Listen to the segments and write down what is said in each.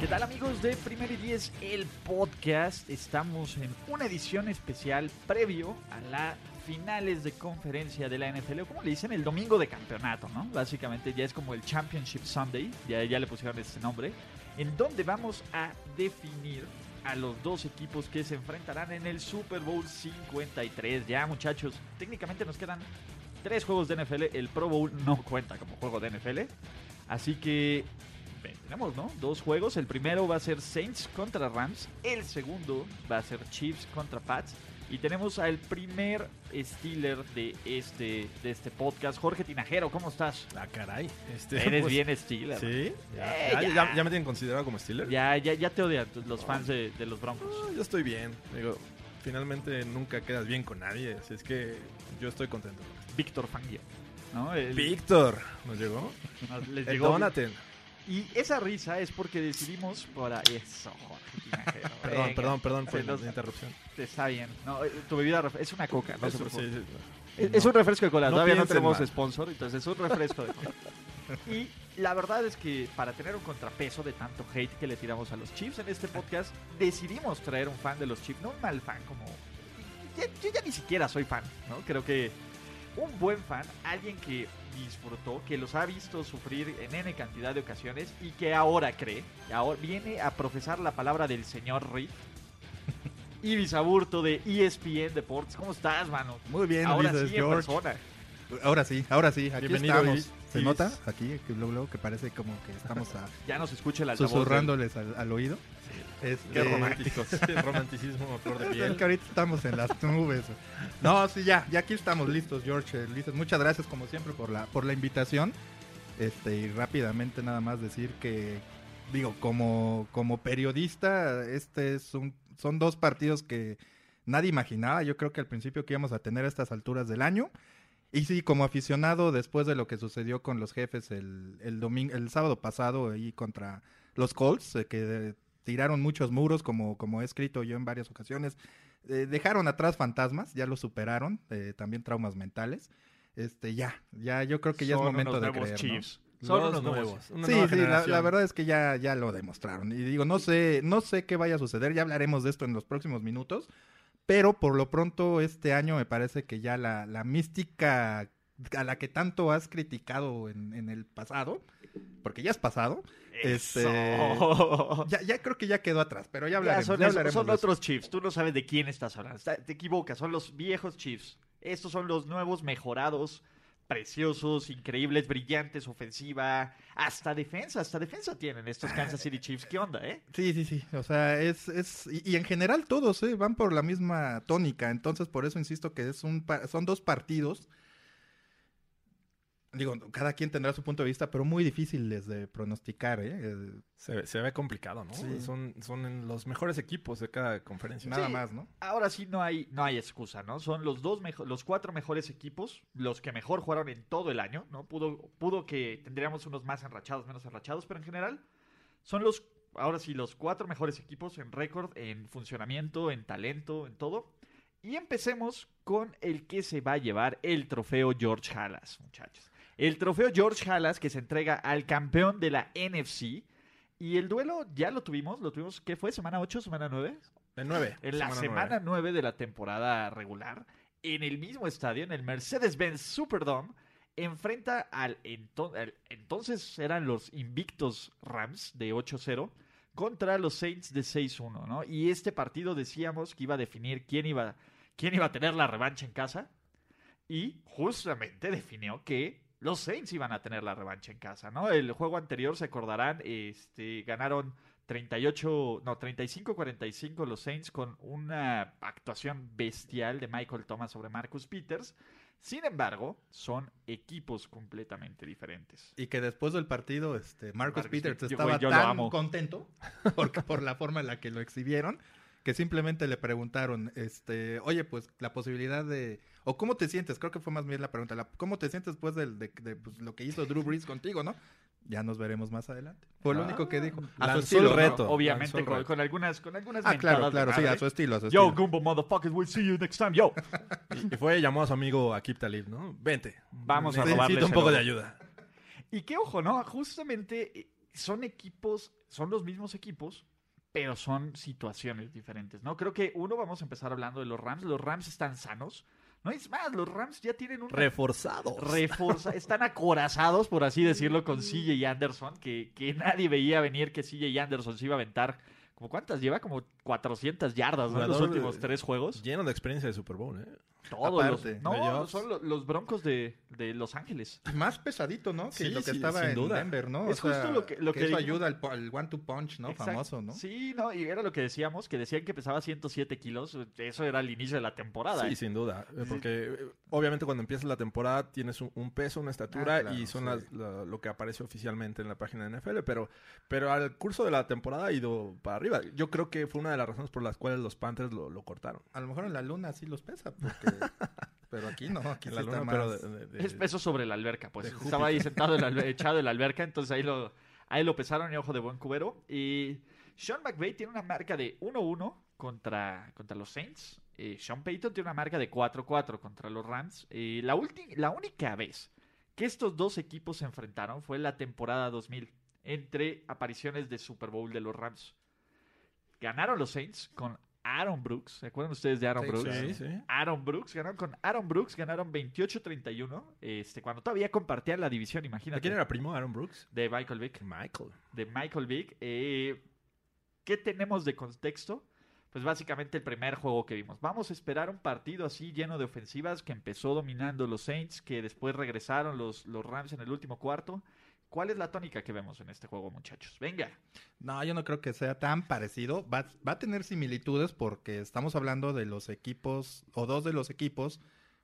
¿Qué tal amigos de Primer y Diez, el podcast? Estamos en una edición especial previo a las finales de conferencia de la NFL, o como le dicen, el domingo de campeonato, ¿no? Básicamente ya es como el Championship Sunday, ya, ya le pusieron este nombre, en donde vamos a definir a los dos equipos que se enfrentarán en el Super Bowl 53. Ya muchachos, técnicamente nos quedan tres juegos de NFL, el Pro Bowl no cuenta como juego de NFL, así que tenemos, ¿no? Dos juegos. El primero va a ser Saints contra Rams. El segundo va a ser Chiefs contra Pats. Y tenemos al primer Steeler de este, de este podcast, Jorge Tinajero. ¿Cómo estás? Ah, caray. Este, Eres pues, bien Steeler. Sí. Ya, Eh, ya, ya. ya- ya me tienen considerado como Steeler. Ya, ya, ya te odian los fans de, de los Broncos. Yo estoy bien. Digo, finalmente nunca quedas bien con nadie. Así es que yo estoy contento. Víctor Fangio. ¿no? El- Víctor, ¿nos llegó? nos- les El llegó-. Y esa risa es porque decidimos para eso, Jorge. Perdón, Venga. perdón, perdón por la interrupción. Está bien. No, eh, tu bebida es una coca. No Eso, preocupe. sí, sí. Es, es un refresco de cola, No todavía no tenemos mal. sponsor, entonces es un refresco de cola. y la verdad es que para tener un contrapeso de tanto hate que le tiramos a los Chiefs en este podcast, decidimos traer un fan de los Chiefs, no un mal fan como... yo ya ni siquiera soy fan, ¿no? Creo que un buen fan, alguien que disfrutó, que los ha visto sufrir en N cantidad de ocasiones y que ahora cree, que ahora viene a profesar la palabra del señor Reed. Ibis Aburto de ESPN Deportes, ¿cómo estás, mano? Muy bien, Ahora sí, en George. persona. Ahora sí, ahora sí, aquí Bienvenido, estamos. Ibis. ¿Se Ibis. nota? Aquí, que luego, luego que parece como que estamos a- Ya nos escucha altavoz. susurrándoles al, al oído. Este, Qué románticos. Romanticismo a flor de Es piel. que ahorita estamos en las nubes. No, sí, ya, ya aquí estamos listos, George. eh, Ulises, muchas gracias como siempre por la, por la invitación. Este, y rápidamente nada más decir que, digo, como, como periodista, este es un, son dos partidos que nadie imaginaba. Yo creo que al principio que íbamos a tener a estas alturas del año. Y sí, como aficionado, después de lo que sucedió con los jefes el, el domingo, el sábado pasado ahí contra los Colts, eh, que eh, tiraron muchos muros, como, como he escrito yo en varias ocasiones, eh, dejaron atrás fantasmas, ya lo superaron, eh, también traumas mentales. Este, ya, ya, yo creo que ya Son es momento unos de creer. ¿no? Chiefs. Son Los unos nuevos. nuevos. Una Sí, nueva sí, la, la verdad es que ya, ya lo demostraron. Y digo, no sé, no sé qué vaya a suceder, ya hablaremos de esto en los próximos minutos, pero por lo pronto este año me parece que ya la, la mística a la que tanto has criticado en, en el pasado, porque ya es pasado, este, Eso. ya, ya creo que ya quedó atrás, pero ya Ya hablaremos. son, ya esos- hablaremos son otros Chiefs. Tú no sabes de quién estás hablando. Está- te equivocas. Son los viejos Chiefs. Estos son los nuevos mejorados, preciosos, increíbles, brillantes, ofensiva. Hasta defensa, hasta defensa tienen estos Kansas City Chiefs. ¿Qué onda, eh? Sí, sí, sí. O sea, es, es y, y en general todos ¿eh? van por la misma tónica. Entonces, por eso insisto que es un son dos partidos. Digo, cada quien tendrá su punto de vista, pero muy difíciles de pronosticar, ¿eh? Eh, Se, se ve complicado, ¿no? Sí. Son, son los mejores equipos de cada conferencia. Nada Sí. más, ¿no? Ahora sí no hay, no hay excusa, ¿no? Son los dos mejo- los cuatro mejores equipos, los que mejor jugaron en todo el año, ¿no? Pudo, pudo que tendríamos unos más enrachados, menos enrachados, pero en general son los, ahora sí, los cuatro mejores equipos en récord, en funcionamiento, en talento, en todo. Y empecemos con el que se va a llevar el trofeo George Halas, muchachos. El trofeo George Halas que se entrega al campeón de la NFC. Y el duelo ya lo tuvimos, lo tuvimos, ¿qué fue? ¿Semana 8, semana 9? En nueve. En la nueve. semana 9 de la temporada regular, en el mismo estadio, en el Mercedes-Benz Superdome, enfrenta al, ento- al- entonces eran los invictos Rams de 8-0 contra los Saints de 6-1, ¿no? Y este partido decíamos que iba a definir quién iba, quién iba a tener la revancha en casa y justamente definió que los Saints iban a tener la revancha en casa, ¿no? El juego anterior, se acordarán, este, ganaron 38, no, 35-45 los Saints con una actuación bestial de Michael Thomas sobre Marcus Peters. Sin embargo, son equipos completamente diferentes. Y que después del partido, este, Marcus, Marcus Peters estaba yo tan contento porque, por la forma en la que lo exhibieron, que simplemente le preguntaron, este, oye, pues la posibilidad de, o cómo te sientes, creo que fue más bien la pregunta, la- ¿cómo te sientes después de, de, pues, lo que hizo Drew Brees contigo, no? Ya nos veremos más adelante. Fue lo Ah, único que dijo. A su estilo, el ¿no? reto. Obviamente el con, reto. con algunas con algunas Ah, claro, claro, sí, a su estilo, a su Yo. Gumbo motherfuckers, we'll see you next time. Yo. Y fue llamó a su amigo Akip Talib, ¿no? Vente. Vamos a Necesito robarles un poco de ayuda. Y qué ojo, ¿no? Justamente eh, son equipos, son los mismos equipos, pero son situaciones diferentes, ¿no? Creo que uno vamos a empezar hablando de los Rams. Los Rams están sanos. No es más, los Rams ya tienen un Reforzados. refuerza, están acorazados, por así decirlo, con CJ Anderson, que, que nadie veía venir que CJ Anderson se iba a aventar. ¿Como cuántas? Lleva como 400 yardas ¿no? en los últimos tres juegos. Lleno de experiencia de Super Bowl, ¿eh? Todos los- no, son lo- los broncos de, de Los Ángeles. Más pesadito, ¿no? Que Sí, lo que sí, estaba en duda. Denver, ¿no? Es justo lo que- lo que eso ayuda al, one to punch, ¿no? Exacto. Famoso, ¿no? Sí, no, y era lo que decíamos, que decían que pesaba 107 kilos. Eso era el inicio de la temporada. Sí, ¿eh? sin duda. eh, Porque eh, obviamente cuando empieza la temporada tienes un, un peso, una estatura Ah, claro, y son sí. las- la- lo que aparece oficialmente en la página de NFL. Pero, pero al curso de la temporada ha ido para arriba. Yo creo que fue una de las razones por las cuales los Panthers lo, lo cortaron. A lo mejor en la luna sí los pesa, porque... pero aquí no, aquí En sí la está luna, más... pero de- de- de- Es peso sobre la alberca, pues. Estaba ahí sentado en la albe- echado en la alberca, entonces ahí lo, ahí lo pesaron y ojo de buen cubero. Y Sean McVay tiene una marca de 1-1 contra, contra los Saints. Eh, Sean Payton tiene una marca de 4-4 contra los Rams. Y la, ulti- la única vez que estos dos equipos se enfrentaron fue en la temporada 2000, entre apariciones de Super Bowl de los Rams. Ganaron los Saints con Aaron Brooks. ¿Se acuerdan ustedes de Aaron Sí, Brooks? Sí, sí. Aaron Brooks, ganaron con Aaron Brooks, ganaron 28-31, este, cuando todavía compartían la división, ¿De imagínate. quién era primo? Aaron Brooks. De Michael Vick. Michael. De Michael Vick. Eh, ¿Qué tenemos de contexto? Pues básicamente el primer juego que vimos. Vamos a esperar un partido así lleno de ofensivas que empezó dominando los Saints, que después regresaron los, los Rams en el último cuarto. ¿Cuál es la tónica que vemos en este juego, muchachos? Venga. No, yo no creo que sea tan parecido. Va, va a tener similitudes porque estamos hablando de los equipos, o dos de los equipos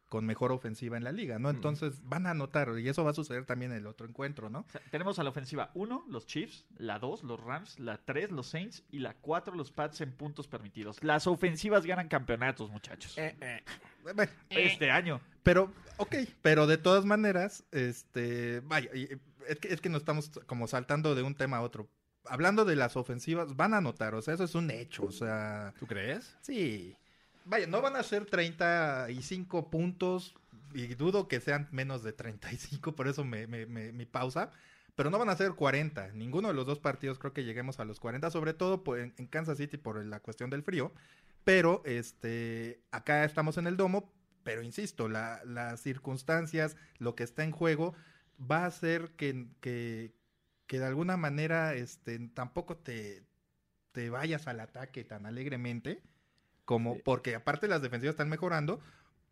con mejor ofensiva en la liga, ¿no? Entonces van a anotar, y eso va a suceder también en el otro encuentro, ¿no? O sea, tenemos a la ofensiva 1, los Chiefs, la 2, los Rams, la 3, los Saints y la 4, los Pats en puntos permitidos. Las ofensivas ganan campeonatos, muchachos. Bueno, Este año. Pero, ok, pero de todas maneras, este, vaya, y- es que, es que nos estamos como saltando de un tema a otro. Hablando de las ofensivas, van a anotar, o sea, eso es un hecho, o sea, ¿Tú crees? sí. Vaya, no van a ser 35 puntos, y dudo que sean menos de 35, por eso me, me- me- mi pausa, pero no van a ser 40. Ninguno de los dos partidos creo que lleguemos a los 40, sobre todo en, en Kansas City por la cuestión del frío. Pero este acá estamos en el domo, pero insisto, la- las circunstancias, lo que está en juego, va a hacer que, que, que de alguna manera este, tampoco te, te vayas al ataque tan alegremente, como Sí. porque aparte las defensivas están mejorando,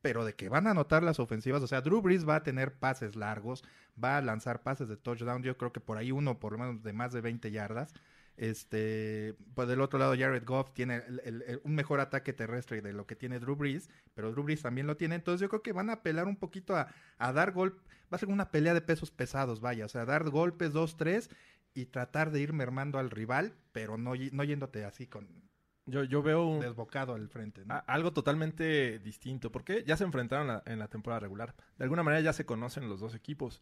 pero de que van a anotar las ofensivas, o sea, Drew Brees va a tener pases largos, va a lanzar pases de touchdown, yo creo que por ahí uno por lo menos de más de 20 yardas. Este, pues del otro lado Jared Goff tiene el- el- el- un mejor ataque terrestre de lo que tiene Drew Brees, pero Drew Brees también lo tiene, entonces yo creo que van a apelar un poquito a, a dar golpes, va a ser una pelea de pesos pesados, vaya, o sea, dar golpes dos, tres y tratar de ir mermando al rival, pero no, no yéndote así con Yo, yo veo un- desbocado al frente, ¿no? a- algo totalmente distinto. Porque ya se enfrentaron la- en la temporada regular. De alguna manera ya se conocen los dos equipos.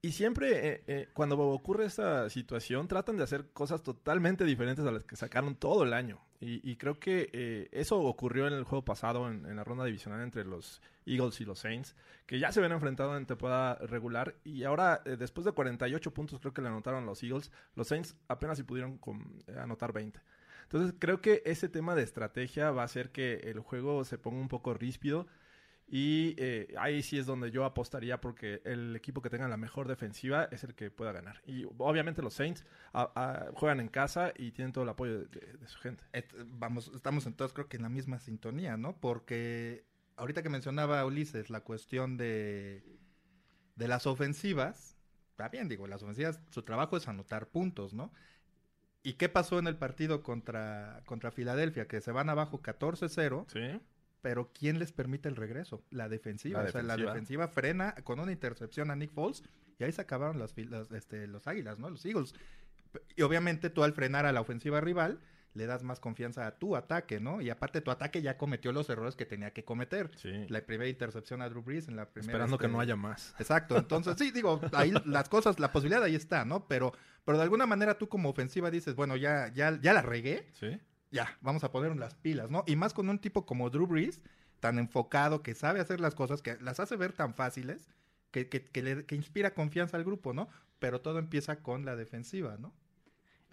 Y siempre eh, eh, cuando ocurre esta situación tratan de hacer cosas totalmente diferentes a las que sacaron todo el año. Y, y creo que eh, eso ocurrió en el juego pasado, en, la ronda divisional entre los Eagles y los Saints, que ya se habían enfrentado en temporada regular. Y ahora, eh, después de 48 puntos, creo que le anotaron los Eagles, los Saints apenas si pudieron eh, anotar 20. Entonces creo que ese tema de estrategia va a hacer que el juego se ponga un poco ríspido. Y eh, ahí sí es donde yo apostaría porque el equipo que tenga la mejor defensiva es el que pueda ganar. Y obviamente los Saints a- a- juegan en casa y tienen todo el apoyo de, de- de su gente. Et- vamos, estamos entonces creo que en la misma sintonía, ¿no? Porque ahorita que mencionaba Ulises la cuestión de, de las ofensivas, está bien, digo, las ofensivas, su trabajo es anotar puntos, ¿no? ¿Y qué pasó en el partido contra, contra Filadelfia? Que se van abajo 14-0 Sí. Pero ¿quién les permite el regreso? La defensiva. La O sea, la defensiva. defensiva frena con una intercepción a Nick Foles y ahí se acabaron las, las, este, los águilas, ¿no? Los Eagles. Y obviamente tú al frenar a la ofensiva rival le das más confianza a tu ataque, ¿no? Y aparte tu ataque ya cometió los errores que tenía que cometer. Sí. La primera intercepción a Drew Brees en la primera... Esperando que este, no haya más. Exacto, entonces sí, digo, ahí las cosas, la posibilidad ahí está, ¿no? Pero, pero de alguna manera tú como ofensiva dices, bueno, ya, ya, ya la regué, Sí. Ya, vamos a poner las pilas, ¿no? Y más con un tipo como Drew Brees, tan enfocado, que sabe hacer las cosas, que las hace ver tan fáciles, que, que, que le, que inspira confianza al grupo, ¿no? Pero todo empieza con la defensiva, ¿no?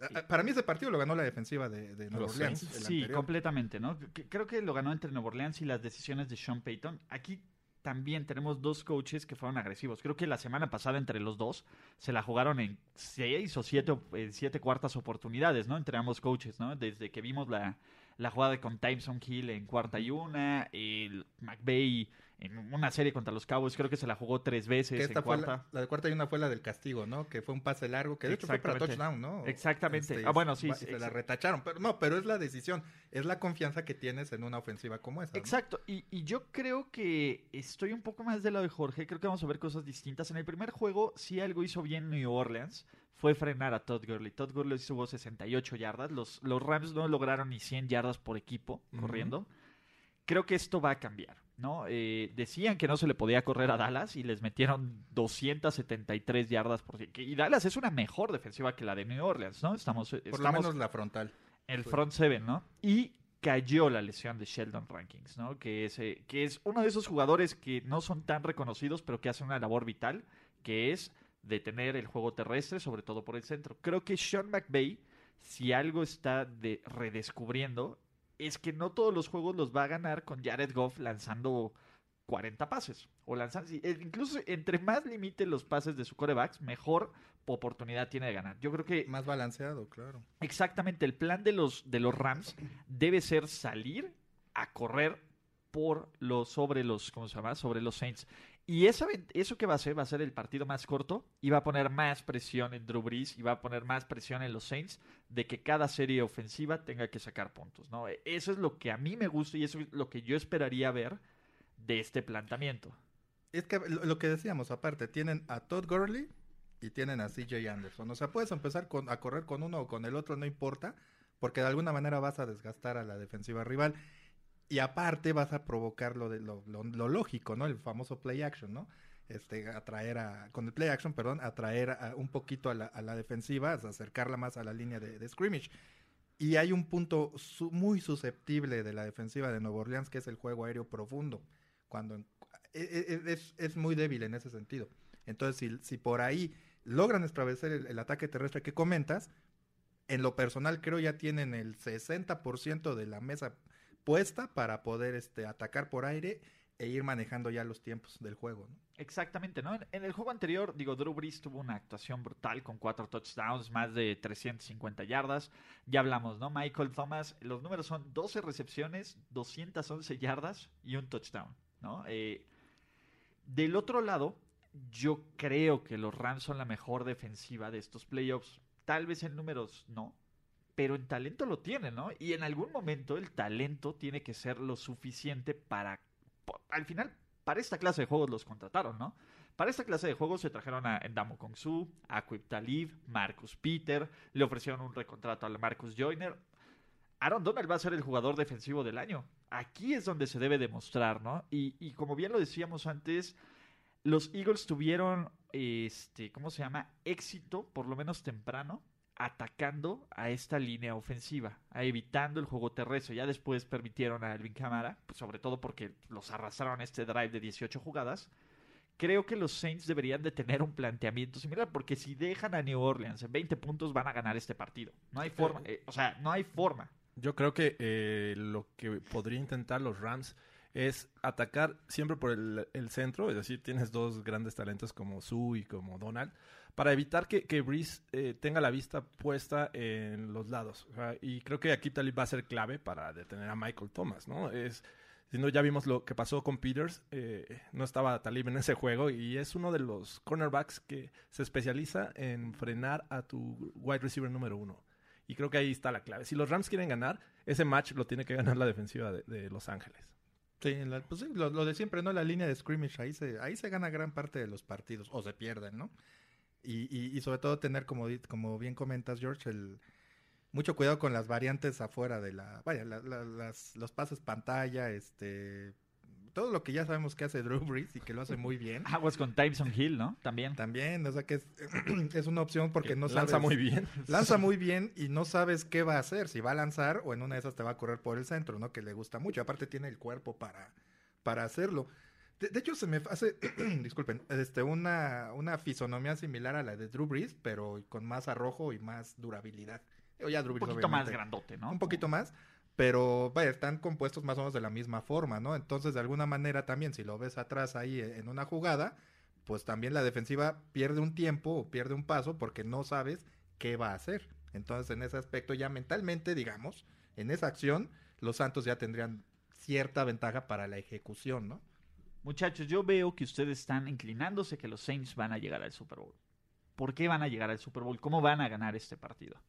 A- a- Para mí ese partido lo ganó la defensiva de, de Nueva Orleans. Sí, completamente, ¿no? C- Creo que lo ganó entre Nueva Orleans y las decisiones de Sean Payton. Aquí también tenemos dos coaches que fueron agresivos. Creo que la semana pasada entre los dos se la jugaron en seis o siete, siete cuartas oportunidades, ¿no? Entre ambos coaches, ¿no? Desde que vimos la, la jugada con Tyson Hill en cuarta y una, el McVay en una serie contra los Cowboys, creo que se la jugó tres veces Que esta en fue cuarta. la, la de cuarta y una fue la del castigo, ¿no? Que fue un pase largo, que de hecho fue para touchdown, ¿no? Este, Exactamente. Ah, bueno, sí, Se la retacharon, pero no, pero es la decisión, es la confianza que tienes en una ofensiva como esa. ¿no? Exacto, y, y yo creo que estoy un poco más del lado de Jorge, creo que vamos a ver cosas distintas. En el primer juego, sí algo hizo bien New Orleans, fue frenar a Todd Gurley. Todd Gurley tuvo 68 yardas, los, los Rams no lograron ni 100 yardas por equipo corriendo. Creo que esto va a cambiar, ¿no? Eh, decían que no se le podía correr a Dallas y les metieron 273 yardas por Y Dallas es una mejor defensiva que la de New Orleans, ¿no? Estamos, Por lo menos la frontal. el front seven, ¿no? Y cayó la lesión de Sheldon Rankings, ¿no? Que es, eh, que es uno de esos jugadores que no son tan reconocidos, pero que hacen una labor vital, que es detener el juego terrestre, sobre todo por el centro. Creo que Sean McVay, si algo está de redescubriendo, es que no todos los juegos los va a ganar con Jared Goff lanzando 40 pases. O lanzando, eh, incluso entre más limite los pases de su corebacks, mejor oportunidad tiene de ganar. Yo creo que Más balanceado, claro. Exactamente, el plan de los, de los Rams debe ser salir a correr por los sobre los ¿cómo se llama? sobre los Saints. Y ven- eso que va a hacer va a ser el partido más corto y va a poner más presión en Drew Brees y va a poner más presión en los Saints de que cada serie ofensiva tenga que sacar puntos, ¿no? E- Eso es lo que a mí me gusta y eso es lo que yo esperaría ver de este planteamiento. Es que lo, lo que decíamos, aparte, tienen a Todd Gurley y tienen a CJ Anderson. O sea, puedes empezar con, a correr con uno o con el otro, no importa, porque de alguna manera vas a desgastar a la defensiva rival. Y aparte vas a provocar lo, de, lo, lo- lógico, ¿no? El famoso play action, ¿no? Este, atraer a, con el play action, perdón, atraer a- un poquito a la, a defensiva, acercarla más a la línea de, scrimmage. Y hay un punto muy susceptible de la defensiva de Nueva Orleans, que es el juego aéreo profundo. Cuando en- e- e- es, es muy débil en ese sentido. Entonces, si, si por ahí logran establecer el, el ataque terrestre que comentas, en lo personal creo ya tienen el 60% de la mesa puesta para poder este, atacar por aire e ir manejando ya los tiempos del juego. ¿no? Exactamente, ¿no? En, el juego anterior, digo, Drew Brees tuvo una actuación brutal con cuatro touchdowns, más de 350 yardas. Ya hablamos, ¿no? Michael Thomas, los números son 12 recepciones, 211 yardas y un touchdown, ¿no? Eh, del otro lado, yo creo que los Rams son la mejor defensiva de estos playoffs. Tal vez en números no, pero en talento lo tienen, ¿no? Y en algún momento el talento tiene que ser lo suficiente para, al final, para esta clase de juegos los contrataron, ¿no? Para esta clase de juegos se trajeron a Endamo Kongsu, a Quip Talib, Marcus Peter, le ofrecieron un recontrato a Marcus Joyner. Aaron Donald va a ser el jugador defensivo del año. Aquí es donde se debe demostrar, ¿no? Y, y como bien lo decíamos antes, los Eagles tuvieron, este, ¿cómo se llama? Éxito, por lo menos temprano, atacando a esta línea ofensiva, a evitando el juego terrestre. Ya después permitieron a Alvin Kamara, pues, sobre todo porque los arrastraron a este drive de 18 jugadas. Creo que los Saints deberían de tener un planteamiento similar, porque si dejan a New Orleans en 20 puntos van a ganar este partido. No hay forma, eh, o sea, no hay forma. Yo creo que eh, lo que podría intentar los Rams es atacar siempre por el, el centro, es decir, tienes dos grandes talentos como Sue y como Donald, para evitar que, que Breeze eh, tenga la vista puesta en los lados. Y creo que aquí Talib va a ser clave para detener a Michael Thomas, ¿no? Es, si no, ya vimos lo que pasó con Peters, eh, no estaba Talib en ese juego y es uno de los cornerbacks que se especializa en frenar a tu wide receiver número uno. Y creo que ahí está la clave. Si los Rams quieren ganar, ese match lo tiene que ganar la defensiva de, Los Ángeles. Sí, pues sí lo, de siempre, ¿no? La línea de scrimmage, ahí se, ahí se gana gran parte de los partidos, o se pierden, ¿no? Y, y, y sobre todo tener, como, como bien comentas, George, el, mucho cuidado con las variantes afuera de la, vaya, las, los pases pantalla, este, todo lo que ya sabemos que hace Drew Brees y que lo hace muy bien. Aguas con Tyson Hill, ¿no? También. También, o sea que es, es una opción porque no sabes. Lanza muy bien. Lanza muy bien y no sabes qué va a hacer, si va a lanzar o en una de esas te va a correr por el centro, ¿no? Que le gusta mucho. Aparte tiene el cuerpo para, para hacerlo. De, hecho, se me hace, disculpen, este, una, una fisonomía similar a la de Drew Brees, pero con más arrojo y más durabilidad. ya un poquito más grandote, ¿no? Un poquito más pero vaya, están compuestos más o menos de la misma forma, ¿no? Entonces, de alguna manera también, si lo ves atrás ahí en una jugada, pues también la defensiva pierde un tiempo o pierde un paso porque no sabes qué va a hacer. Entonces, en ese aspecto ya mentalmente, digamos, en esa acción, los Santos ya tendrían cierta ventaja para la ejecución, ¿no? Muchachos, yo veo que ustedes están inclinándose que los Saints van a llegar al Super Bowl. ¿Por qué van a llegar al Super Bowl? ¿Cómo van a ganar este partido?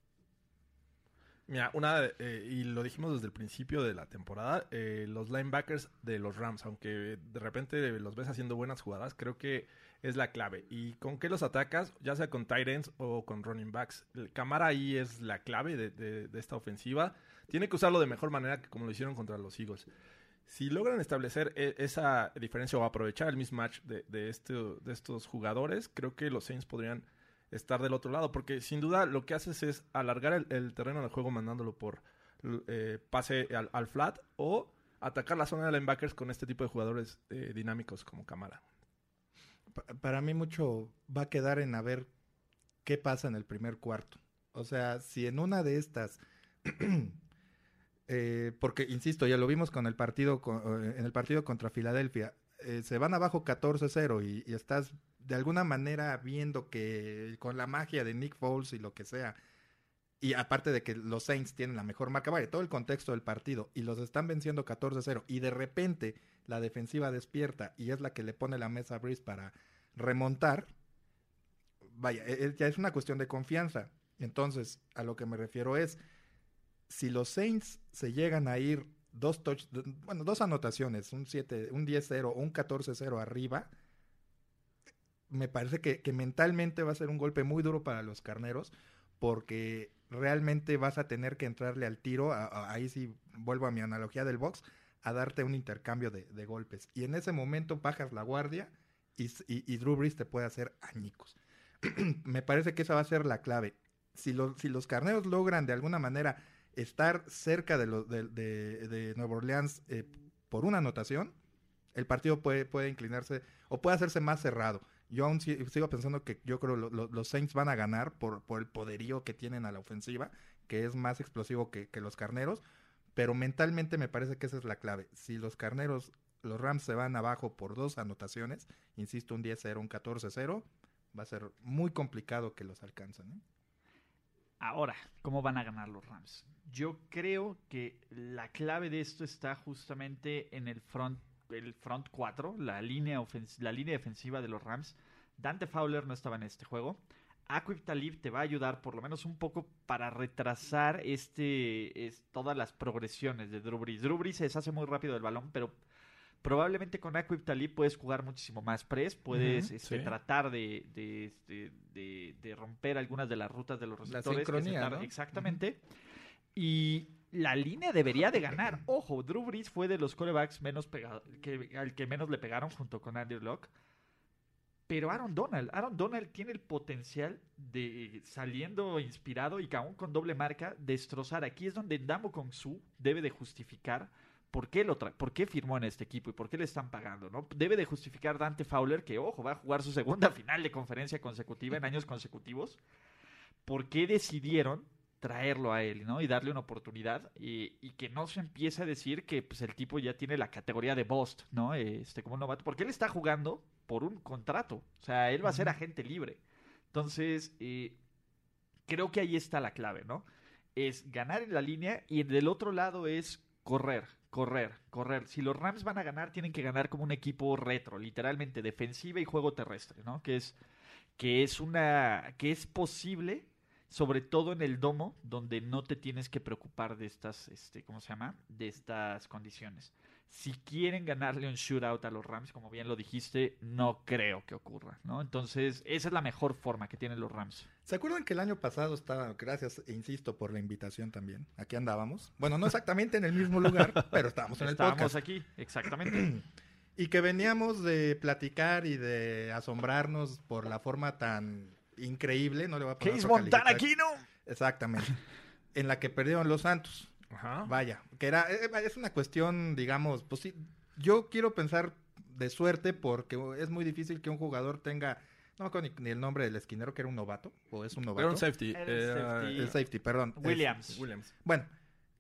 Mira, una, eh, y lo dijimos desde el principio de la temporada, eh, los linebackers de los Rams, aunque de repente los ves haciendo buenas jugadas, creo que es la clave. ¿Y con qué los atacas? Ya sea con tight ends o con running backs. El Camara ahí es la clave de, esta ofensiva. Tiene que usarlo de mejor manera que como lo hicieron contra los Eagles. Si logran establecer e, esa diferencia o aprovechar el mismatch de, de, este, de estos jugadores, creo que los Saints podrían estar del otro lado, porque sin duda lo que haces es alargar el, terreno de juego mandándolo por eh, pase al, flat o atacar la zona de linebackers con este tipo de jugadores eh, dinámicos como Camara. Para mí mucho va a quedar en a ver qué pasa en el primer cuarto. O sea, si en una de estas, eh, porque insisto, ya lo vimos con el partido en el partido contra Filadelfia, se van abajo 14-0 y, estás de alguna manera viendo que con la magia de Nick Foles y lo que sea, y aparte de que los Saints tienen la mejor marca, vaya, todo el contexto del partido, y los están venciendo 14-0, y de repente la defensiva despierta y es la que le pone la mesa a Breeze para remontar, vaya, e, e, ya es una cuestión de confianza. Entonces, a lo que me refiero es, si los Saints se llegan a ir dos touch, bueno, dos anotaciones, un 7, un 10-0 o un 14-0 arriba, me parece que, mentalmente va a ser un golpe muy duro para los carneros, porque realmente vas a tener que entrarle al tiro, ahí sí vuelvo a mi analogía del box, a darte un intercambio de, golpes. Y en ese momento bajas la guardia y, y, Drew Brees te puede hacer añicos. me parece que esa va a ser la clave. Si, si los carneros logran de alguna manera estar cerca de, de, de, Nueva Orleans eh, por una anotación, el partido puede, puede inclinarse o puede hacerse más cerrado. Yo aún sigo pensando que yo creo que los Saints van a ganar por, por el poderío que tienen a la ofensiva, que es más explosivo que, los carneros, pero mentalmente me parece que esa es la clave. Si los carneros, los Rams se van abajo por dos anotaciones, insisto, un 10-0, un 14-0, va a ser muy complicado que los alcancen. ¿eh? Ahora, ¿cómo van a ganar los Rams? Yo creo que la clave de esto está justamente en el front el front 4, la línea, la línea defensiva de los Rams. Dante Fowler no estaba en este juego. Aquib Talib te va a ayudar por lo menos un poco para retrasar este, es, todas las progresiones de Drew Brees. Drew Brees se deshace muy rápido del balón, pero probablemente con Aquib Talib puedes jugar muchísimo más press, puedes este, tratar de, este, de, de, romper algunas de las rutas de los receptores. Exactamente. Y la línea debería de ganar. Ojo, Drew Brees fue de los corebacks menos pegados, que, al que menos le pegaron junto con Andrew Locke. Pero Aaron Donald, Aaron Donald tiene el potencial de saliendo inspirado y que aún con doble marca destrozar. Aquí es donde Damo Kong Su debe de justificar por qué, lo por qué firmó en este equipo y por qué le están pagando, ¿no? Debe de justificar Dante Fowler que, ojo, va a jugar su segunda final de conferencia consecutiva en años consecutivos. ¿Por qué decidieron traerlo a él, ¿no? Y darle una oportunidad y, que no se empiece a decir que pues, el tipo ya tiene la categoría de Bost, ¿no? Este, como novato, porque él está jugando por un contrato, o sea, él va a ser agente libre. Entonces, eh, creo que ahí está la clave, ¿no? Es ganar en la línea y del otro lado es correr, correr, correr. Si los Rams van a ganar, tienen que ganar como un equipo retro, literalmente defensiva y juego terrestre, ¿no? Que es que es una que es posible sobre todo en el domo, donde no te tienes que preocupar de estas, este, ¿cómo se llama? De estas condiciones. Si quieren ganarle un shootout a los Rams, como bien lo dijiste, no creo que ocurra, ¿no? Entonces, esa es la mejor forma que tienen los Rams. ¿Se acuerdan que el año pasado estaba, gracias, e insisto, por la invitación también? Aquí andábamos. Bueno, no exactamente en el mismo lugar, pero estábamos en el Estábamos podcast. aquí, exactamente. Y que veníamos de platicar y de asombrarnos por la forma tan increíble, no le voy a poner Case Montana calificativo. aquí, ¿no? Exactamente. en la que perdieron los Santos. Ajá. Vaya, que era, eh, es una cuestión, digamos, pues sí, yo quiero pensar de suerte porque es muy difícil que un jugador tenga, no me acuerdo ni, ni el nombre del esquinero, que era un novato, o es un novato. Era un safety. Era. El safety, perdón. Es- Williams. Williams. bueno,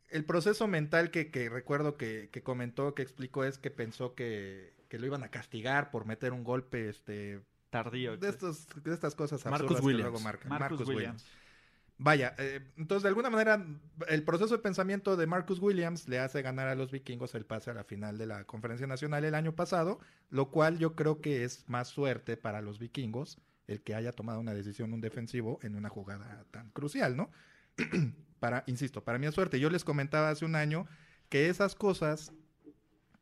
el proceso mental que, que recuerdo que, que comentó, que explicó, es que pensó que, que lo iban a castigar por meter un golpe, este, Tardío. de, estos, de estas cosas Marcus absurdas que Williams. luego marcan. Marcus, Williams. Vaya, eh, entonces de alguna manera el proceso de pensamiento de Marcus Williams le hace ganar a los vikingos el pase a la final de la conferencia nacional el año pasado, lo cual yo creo que es más suerte para los vikingos el que haya tomado una decisión un defensivo en una jugada tan crucial, ¿no? para, insisto, para mí es suerte. Yo les comentaba hace un año que esas cosas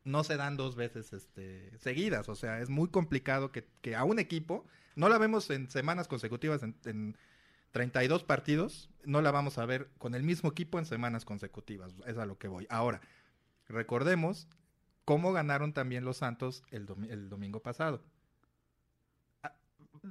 no se dan dos veces este, seguidas, o sea, es muy complicado que, que a un equipo, no la vemos en semanas consecutivas en- en 32 partidos, no la vamos a ver con el mismo equipo en semanas consecutivas. Es a lo que voy. Ahora, recordemos cómo ganaron también los Santos el, domi- el domingo pasado.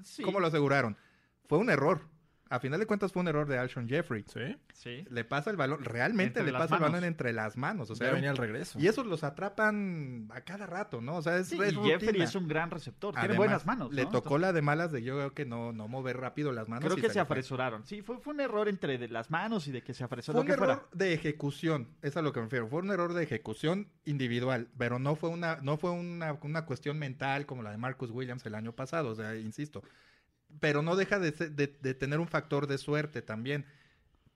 Sí. ¿Cómo lo aseguraron? Fue un error. A final de cuentas fue un error de Alshon Jeffrey. Sí. Sí. Le pasa el balón, realmente Entre le pasa el balón entre las manos. O sea, ya venía el regreso. y esos los atrapan a cada rato, ¿no? O sea, es, Sí, es y Jeffrey es un gran receptor. Tiene buenas manos. Le tocó la de malas de yo creo que no, no mover rápido las manos. Creo y que se apresuraron. Sí, fue, fue un error entre de las manos y de que se apresuró. Fue un que error fuera. de ejecución, es a lo que me refiero. Fue un error de ejecución individual, pero no fue una, no fue una, una cuestión mental como la de Marcus Williams el año pasado, o sea, insisto. Pero no deja de, ser- de- de tener un factor de suerte también.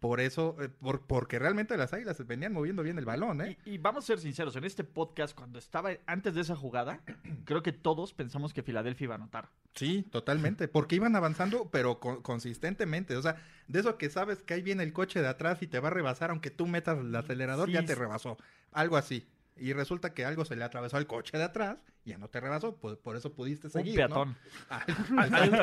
Por eso, eh, por- porque realmente las águilas se venían moviendo bien el balón, ¿eh? Y, y vamos a ser sinceros, en este podcast, cuando estaba antes de esa jugada, creo que todos pensamos que Filadelfia iba a anotar. Sí, totalmente. Porque iban avanzando, pero con- consistentemente. O sea, de eso que sabes que ahí viene el coche de atrás y te va a rebasar, aunque tú metas el acelerador, Sí, ya te rebasó. Algo así. Y resulta que algo se le atravesó al coche de atrás, y ya no te rebasó, por, por eso pudiste seguir. un ¿no? peatón. Ah, hay, hay un,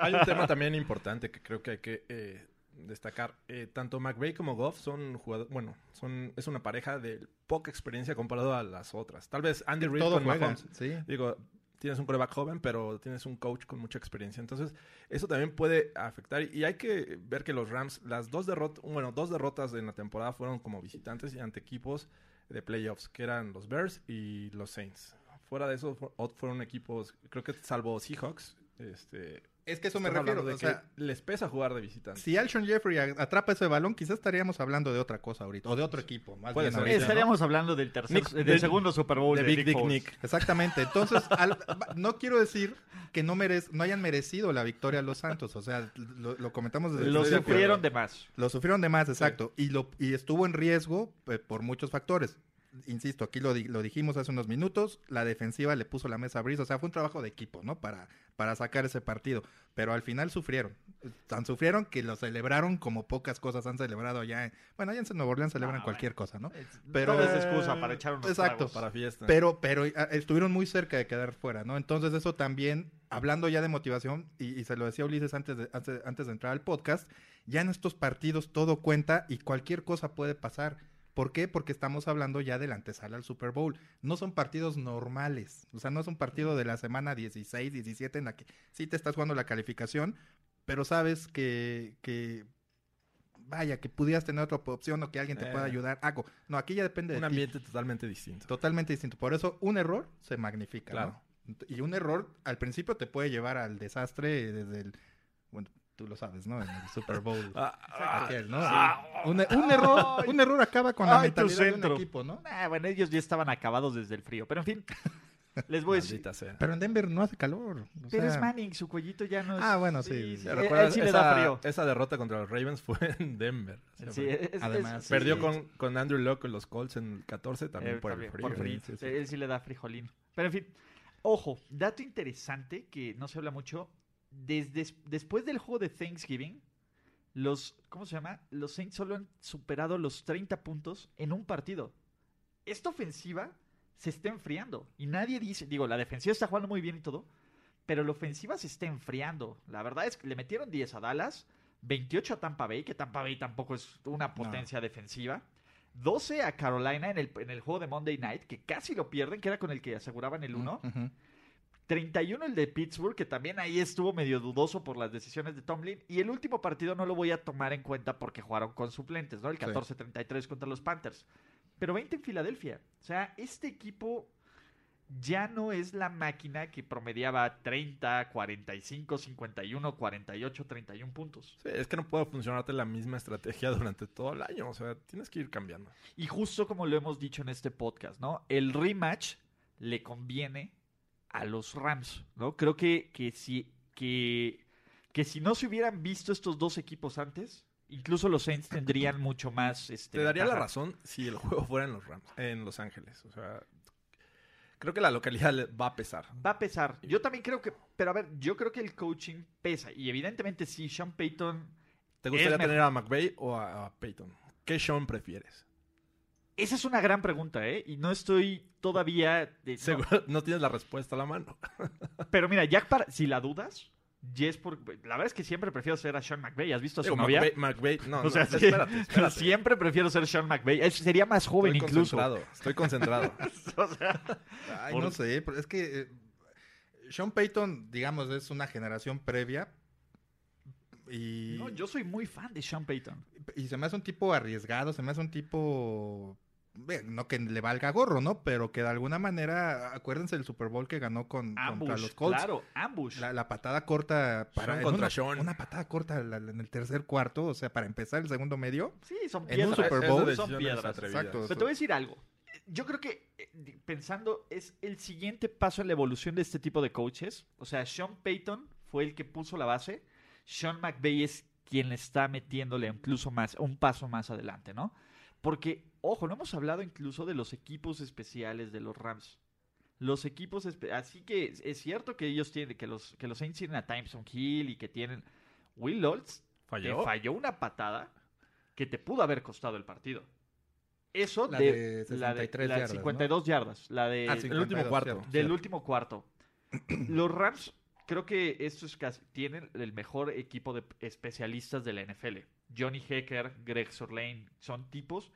hay un tema también importante que creo que hay que eh, destacar. Eh, tanto McVay como Goff son jugadores, bueno, son, es una pareja de poca experiencia comparado a las otras. Tal vez Andy Reid con. Mahomes. Sí. Digo, tienes un coreback joven, pero tienes un coach con mucha experiencia. Entonces, eso también puede afectar. Y hay que ver que los Rams, las dos derrotas, bueno, dos derrotas en la temporada fueron como visitantes y ante equipos de playoffs, que eran los Bears y los Saints. Fuera de eso, fueron equipos, creo que salvo Seahawks, este, Es que eso me refiero. de O sea, que les pesa jugar de visitante. si Alshon Jeffrey a- atrapa ese balón, quizás estaríamos hablando de otra cosa ahorita, o de otro equipo. Más Puede bien ser. ahorita, ¿no? Estaríamos hablando del tercer, Nick- del de- segundo Super Bowl de de, Big Nick Dick Foles. Nick. Exactamente. Entonces, al- no quiero decir que no, merez- no hayan merecido la victoria los Santos. O sea, lo, lo comentamos desde Lo de sufrieron de más. Lo sufrieron de más, exacto. Y, lo, y estuvo en riesgo eh, por muchos factores. Insisto, aquí lo, di- lo dijimos hace unos minutos, la defensiva le puso la mesa a Breeze, o sea, fue un trabajo de equipo, ¿no? Para, para sacar ese partido. Pero al final sufrieron. Tan sufrieron que lo celebraron como pocas cosas han celebrado ya. en- bueno, allá en Nuevo Orleans celebran Ah, cualquier cosa, ¿no? Pero- todo es excusa para echar unos Exacto. Para fiesta. Pero, pero ah, estuvieron muy cerca de quedar fuera, ¿no? Entonces eso también, hablando ya de motivación, y, y se lo decía Ulises antes de, antes, antes de entrar al podcast, ya en estos partidos todo cuenta y cualquier cosa puede pasar. ¿Por qué? Porque estamos hablando ya de la antesala al Super Bowl. No son partidos normales. O sea, no es un partido de la semana 16, 17 en la que sí te estás jugando la calificación, pero sabes que, que vaya, que pudieras tener otra opción o que alguien te pueda Eh. ayudar. Algo. No, aquí ya depende de un ti. ambiente totalmente distinto. Totalmente distinto. Por eso, un error se magnifica. Claro. ¿no? Y un error al principio te puede llevar al desastre desde el. Bueno, tú lo sabes, ¿no? En el Super Bowl. Ah, aquel, ¿no? ah, un, un error, un error acaba con la Ay, mentalidad de un equipo, ¿no? Ah, bueno, ellos ya estaban acabados desde el frío. Pero en fin, les voy a decir. sea. Pero en Denver no hace calor. o Pero es Manning, su cuellito ya no es. Ah, bueno, sí. ¿Te él- sí le da frío. esa derrota contra los Ravens fue en Denver. Sí, es- es- Además, sí. Perdió con, con Andrew Locke en los Colts en el 14 también Eh, por también, el frío. por frío. Sí, sí. Él sí le da frijolín. Pero en fin, ojo, dato interesante que no se habla mucho. Desde, después del juego de Thanksgiving, los, ¿cómo se llama? Los Saints solo han superado los 30 puntos en un partido. Esta ofensiva se está enfriando y nadie dice, digo, la defensiva está jugando muy bien y todo, pero la ofensiva se está enfriando. La verdad es que le metieron 10 a Dallas, 28 a Tampa Bay, que Tampa Bay tampoco es una potencia defensiva. 12 a Carolina en el, en el juego de Monday Night, que casi lo pierden, que era con el que aseguraban el 1. Ujú. 31 el de Pittsburgh, que también ahí estuvo medio dudoso por las decisiones de Tomlin. Y el último partido no lo voy a tomar en cuenta porque jugaron con suplentes, ¿no? El Sí. 14-33 contra los Panthers. Pero 20 en Filadelfia. O sea, este equipo ya no es la máquina que promediaba 30, 45, 51, 48, 31 puntos. Sí, es que no puede funcionarte la misma estrategia durante todo el año. O sea, tienes que ir cambiando. Y justo como lo hemos dicho en este podcast, ¿no? El rematch le conviene a los Rams, ¿no? Creo que, que si que, que si no se hubieran visto estos dos equipos antes, incluso los Saints tendrían mucho más. Este, Te daría la razón si el juego fuera en los Rams, en Los Ángeles. O sea, creo que la localidad va a pesar. Va a pesar. Yo también creo que, pero a ver, yo creo que el coaching pesa y evidentemente sí, Sean Payton. ¿Te gustaría tener a McVay o a, a Peyton? ¿Qué Sean prefieres? Esa es una gran pregunta, ¿eh? Y no estoy todavía. de- no. Seguro no tienes la respuesta a la mano. Pero mira, Jack, para, si la dudas, es por. La verdad es que siempre prefiero ser a Sean McVay. ¿Has visto a su Digo, novia? McVay, no, o no, sea, sí, espérate, espérate. siempre prefiero ser Sean McVay. Es- sería más joven Estoy incluso. concentrado, estoy concentrado. O sea, Ay, Por- no sé, pero es que eh, Sean Payton, digamos, es una generación previa. Y, no, yo soy muy fan de Sean Payton. y se me hace un tipo arriesgado, se me hace un tipo. No que le valga gorro, ¿no? Pero que de alguna manera, acuérdense del Super Bowl que ganó con, contra Ambush, los Colts. claro, ambush. La, la patada corta para contra una, Sean. una patada corta la- en el tercer cuarto, o sea, para empezar el segundo medio. Sí, son en un piedras. Super Bowl Es son piedras. atrevidas. Exacto. Pero te voy a decir algo. Yo creo que, eh, pensando, es el siguiente paso en la evolución de este tipo de coaches. O sea, Sean Payton fue el que puso la base. Sean McVay es quien le está metiéndole incluso más, un paso más adelante, ¿no? Porque, ojo, no hemos hablado incluso de los equipos especiales de los Rams. Los equipos, así que es- cierto que ellos tienen, que los, que los Saints tienen a Timeson Hill y que tienen Will Lutz, te ¿Falló? falló una patada que te pudo haber costado el partido. Eso La de, de la de 63 la de yardas, 52 yardas, la de Ah, el último 52, cuarto. cierto, del cierto. último cuarto. Los Rams creo que estos casi tienen el mejor equipo de especialistas de la NFL. Johnny Hecker, Greg Sorlane, son tipos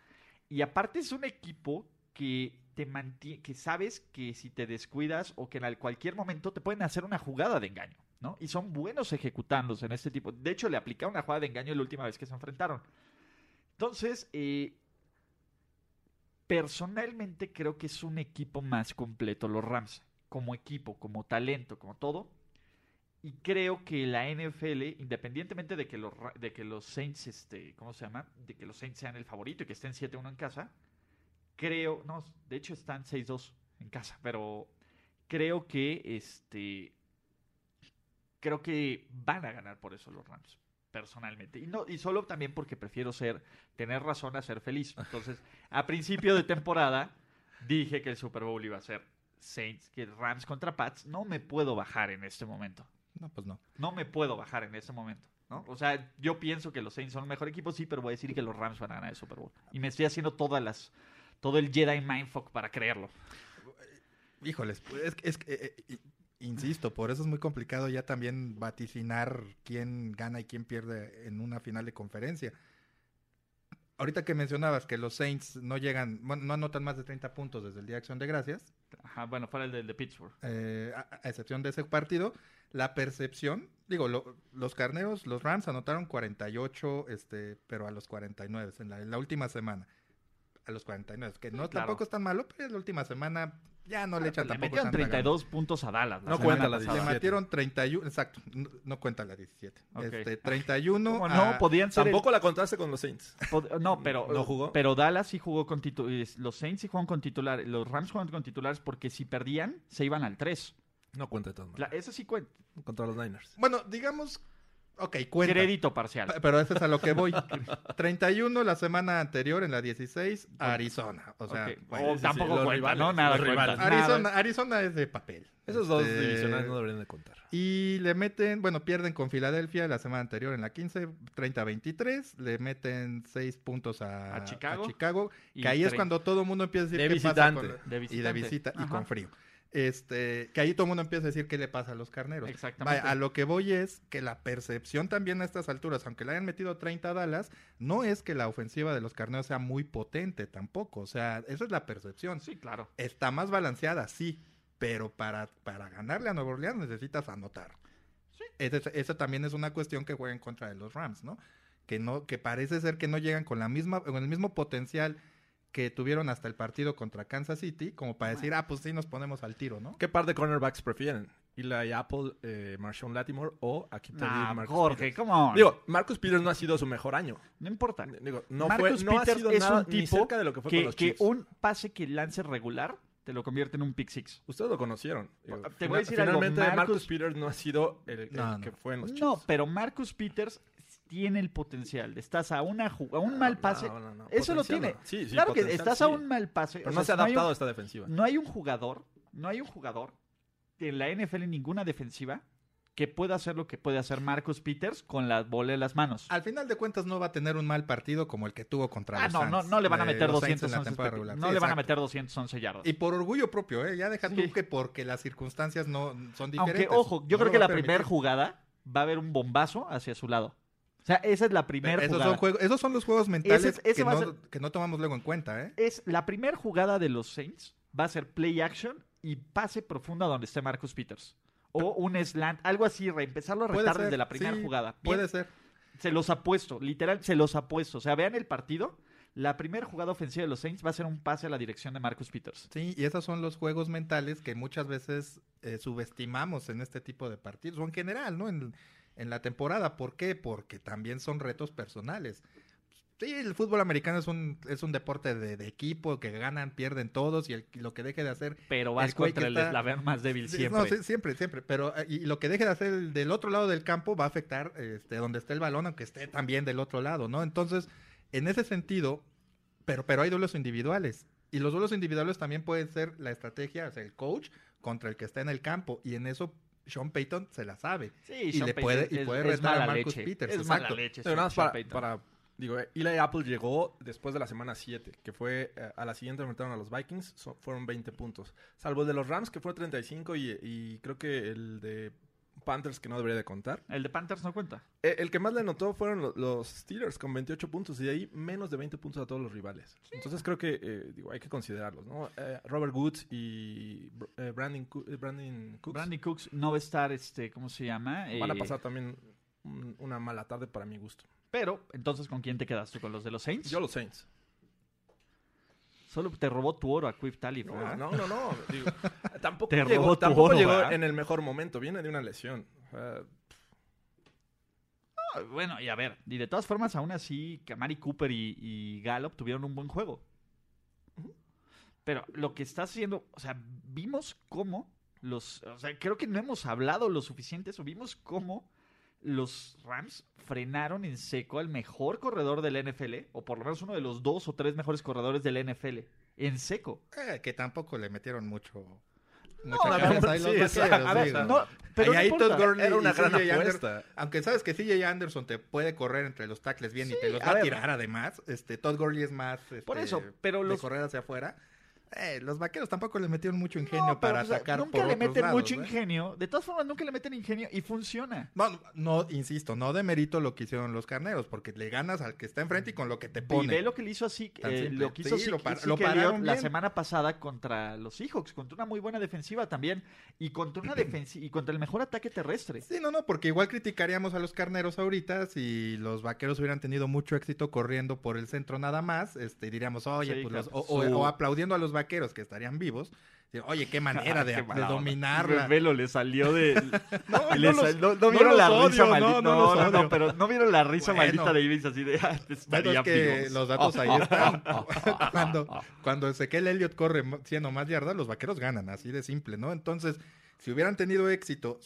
y aparte es un equipo que te mantiene, que sabes que si te descuidas o que en al- cualquier momento te pueden hacer una jugada de engaño, ¿no? Y son buenos ejecutándose en este tipo. De hecho, le aplicaron una jugada de engaño la última vez que se enfrentaron. Entonces, eh, personalmente creo que es un equipo más completo los Rams, como equipo, como talento, como todo. Y creo que la NFL, independientemente de que los, de que los Saints, este, ¿cómo se llama? De que los Saints sean el favorito y que estén 7-1 en casa, creo, no, de hecho están 6-2 en casa, pero creo que este creo que van a ganar por eso los Rams personalmente. Y no y solo también porque prefiero ser tener razón a ser feliz. Entonces a principio de temporada dije que el Super Bowl iba a ser Saints que Rams contra Pats. No me puedo bajar en este momento No, pues no. no me puedo bajar en este momento ¿no? o sea yo pienso que los Saints son el mejor equipo sí pero voy a decir que los Rams van a ganar el Super Bowl y me estoy haciendo todas las todo el Jedi Mindfuck para creerlo Híjoles, pues, es, que- es eh, eh, insisto, por eso es muy complicado ya también vaticinar quién gana y quién pierde en una final de conferencia. Ahorita que mencionabas que los Saints no llegan, no anotan más de 30 puntos desde el Día de Acción de Gracias, Ajá, bueno fuera el del de Pittsburgh eh, a, a excepción de ese partido, la percepción, digo, lo- los carneros, los Rams anotaron 48, este, pero a los 49 en la, en la última semana. A los 49, que no claro. tampoco es tan malo, pero en la última semana ya no le echan le tampoco metieron tanta gana. 32 puntos a Dallas. No cuenta la pasada. Le 17. metieron 31, exacto, no, no cuenta la 17. Ok. Este, 31 ¿Cómo a- no? Podían ser. el- Tampoco la contaste con los Saints. pod- No, pero. ¿No jugó? Pero Dallas sí jugó con titulares. Los Saints sí jugaron con titulares. Los Rams jugaron con titulares porque si perdían, se iban al 3. No cuenta de todas maneras. Eso sí cuenta. Contra los Niners. Bueno, digamos Ok, cuenta. Crédito parcial. Pero eso es a lo que voy. 31 la semana anterior, en la 16, Arizona. O sea, Ok. bueno, O sí, sí, tampoco los cuenta, rivales, ¿no? Nada cuenta. Arizona, Arizona es de papel. Esos dos Este, divisionales no deberían de contar. Y le meten, bueno, pierden con Filadelfia la semana anterior en la 15, 30-23. Le meten 6 puntos a, A Chicago. que Y ahí es 30. cuando todo el mundo empieza a decir De qué pasa visitante. con- De y de visitante. visita y Ajá. con frío. Este, que ahí todo el mundo empieza a decir qué le pasa a los carneros. Exactamente. Vaya, a lo que voy es que la percepción también a estas alturas, aunque le hayan metido 30 a Dallas, no es que la ofensiva de los carneros sea muy potente tampoco. O sea, esa es la percepción. Sí, claro. Está más balanceada, sí, pero para, para ganarle a Nueva Orleans necesitas anotar. Esa, esa también es una cuestión que juega en contra de los Rams, ¿no? Que no, que parece ser que no llegan con la misma, con el mismo potencial que tuvieron hasta el partido contra Kansas City, como para decir, ah, pues sí nos ponemos al tiro, ¿no? ¿Qué par de cornerbacks prefieren? ¿Eli Apple, eh, Marshawn Latimore o aquí Nah, Marcus Jorge, Peters? ¿cómo? Digo, Marcus Peters no ha sido su mejor año. no importa. Digo, no, Marcus fue, no ha Peters sido es nada un ni tipo cerca de lo que fue con que, los que un pase que lance regular te lo convierte en un pick six. Ustedes lo conocieron. Digo, Te voy a decir algo, finalmente Marcus- Marcus Peters no ha sido el, el No, no. que fue en los No, Chiefs. pero Marcus Peters tiene el potencial. Estás a, una ju- a un mal pase. No, no, no. Eso lo tiene. no. Sí, sí, claro que estás sí. a un mal pase. Pero o no sea, se ha hay un- adaptado a esta defensiva. No hay un jugador, no hay un jugador en la NFL en ninguna defensiva que pueda hacer lo que puede hacer Marcus Peters con la bola en las manos. Al final de cuentas no va a tener un mal partido como el que tuvo contra Ah, los no, no, Saints, no le van a meter los Saints en 211 la regular. No Sí, le van a meter 211 yardas. Y por orgullo propio, ¿eh? Ya deja Sí. tú que porque las circunstancias no son diferentes. Aunque, ojo, yo No creo que la primera jugada va a haber un bombazo hacia su lado. O sea, esa es la primera esos jugada. son, juegos, esos son los juegos mentales Ese es- ese que, no, ser- que no tomamos luego en cuenta, ¿eh? Es la primera jugada de los Saints va a ser play action y pase profundo a donde esté Marcus Peters. O un slant, algo así, reempezarlo a retar desde la primera sí, jugada. Bien, Puede ser. Se los apuesto, literal, se los apuesto. O sea, vean el partido. La primera jugada ofensiva de los Saints va a ser un pase a la dirección de Marcus Peters. Sí, y esos son los juegos mentales que muchas veces eh, subestimamos en este tipo de partidos, o en general, ¿no? En, en la temporada. ¿Por qué? Porque también son retos personales. Sí, el fútbol americano es un, es un deporte de, de equipo, que ganan, pierden todos, y el- lo que deje de hacer Pero vas El contra el eslabón más débil siempre. No, sí, siempre, siempre. Pero eh, y lo que deje de hacer el del otro lado del campo va a afectar este, donde esté el balón, aunque esté también del otro lado, ¿no? Entonces, en ese sentido, pero, pero hay duelos individuales. Y los duelos individuales también pueden ser la estrategia, o sea, el coach contra el que está en el campo. Y en eso Sean Payton se la sabe. Sí, y Sean le Payton puede- y es- puede retar a mala Marcus leche. Peters, Es mala exacto. leche, Pero nada más para, para- digo, Eli Apple llegó después de la semana 7, que fue eh, a la siguiente enfrentaron a los Vikings, so- fueron 20 puntos. Salvo el de los Rams, que fue 35, y, y creo que el de Panthers, que no debería de contar. El de Panthers no cuenta. Eh, el que más le notó fueron lo- los Steelers con 28 puntos, y de ahí menos de 20 puntos a todos los rivales. Entonces creo que eh, digo, hay que considerarlos, ¿no? Eh, Robert Woods y Brandon, Brandon Cooks Brandy Cooks no va a estar, este, ¿cómo se llama? van a pasar también un- una mala tarde para mi gusto. Pero, entonces, ¿con quién te quedas tú? ¿Con los de los Saints? Yo los Saints. Solo te robó tu oro a Quiff Talib. No, no, no, no. digo, tampoco Te llegó, tampoco oro, llegó en el mejor momento. Viene de una lesión. O sea, Ah, Bueno, y a ver, y de todas formas, aún así, Kamari Cooper y, y Gallup tuvieron un buen juego. Pero lo que está haciendo, o sea, vimos cómo los, o sea, creo que no hemos hablado lo suficiente, eso, vimos cómo los Rams frenaron en seco al mejor corredor del NFL, o por lo menos uno de los dos o tres mejores corredores del NFL, en seco. Eh, que tampoco le metieron mucho. No, mucha a ver, cabeza ahí sí, los exacto. vaqueros, A ver, digo. no, pero Y no ahí. Todd Gurley era una gran CJ Anderson- apuesta. Aunque sabes que CJ Anderson te puede correr entre los tackles bien y te los va a, tirar además. Este, Todd Gurley es más este, Por eso, pero de los- correr hacia afuera. Eh, los vaqueros tampoco les metieron mucho ingenio No, pero, para o sea, atacar nunca por le otros meten lados, mucho ¿eh? ingenio. De todas formas, nunca le meten ingenio y funciona. No, no, insisto, no de mérito lo que hicieron los carneros, porque le ganas al que está enfrente y con lo que te Y pone. ve lo que le hizo así, eh, lo que hizo Sí, Zeke- lo par- lo pararon la semana pasada contra los Seahawks, contra una muy buena defensiva también y contra una defensiva y contra el mejor ataque terrestre. Sí, no, no, porque igual criticaríamos a los carneros ahorita si los vaqueros hubieran tenido mucho éxito corriendo por el centro nada más, este, y diríamos, oye, Sí, pues los- claro. o, o- Su- o aplaudiendo a los vaqueros que estarían vivos. Oye, qué manera de, Qué de dominarla. Velo le salió de. No, le no los- sal- no, no no vieron la risa maldita. no, No, pero no vieron la risa Bueno. maldita de Ibis así de. Ah, Bueno, es que los datos ahí están. cuando, cuando Ezequiel Elliott corre siendo más yardas, los vaqueros ganan, así de simple, ¿no? Entonces, si hubieran tenido éxito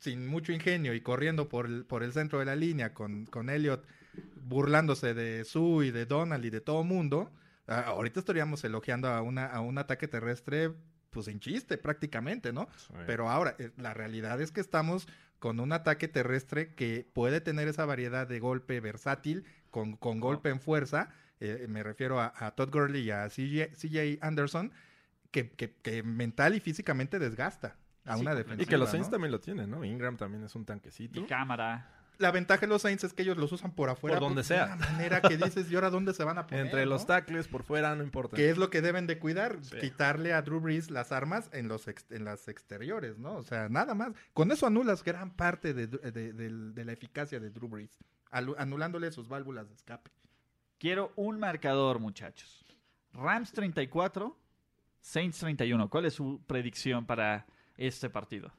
sin mucho ingenio y corriendo por el, por el centro de la línea con, con Elliot burlándose de Sue y de Donald y de todo mundo, ahorita estaríamos elogiando a, una, a un ataque terrestre pues en chiste prácticamente, ¿no? Pero ahora, eh, la realidad es que estamos con un ataque terrestre que puede tener esa variedad de golpe versátil, con, con golpe en fuerza, eh, me refiero a, Todd Gurley y a CJ, Anderson, que, que, mental y físicamente desgasta a una defensa. Y que los Saints también lo tienen, ¿no? Ingram también es un tanquecito. Y cámara la ventaja de los Saints es que ellos los usan por afuera. Por donde sea. De una manera que dices, ¿y ahora dónde se van a poner? Entre los tackles, por fuera, no importa. Que es lo que deben de cuidar, quitarle a Drew Brees las armas en los en las exteriores, ¿no? O sea, nada más. Con eso anulas gran parte de, la eficacia de Drew Brees, anulándole sus válvulas de escape. Quiero un marcador, muchachos. Rams 34, Saints 31. ¿Cuál es su predicción para este partido?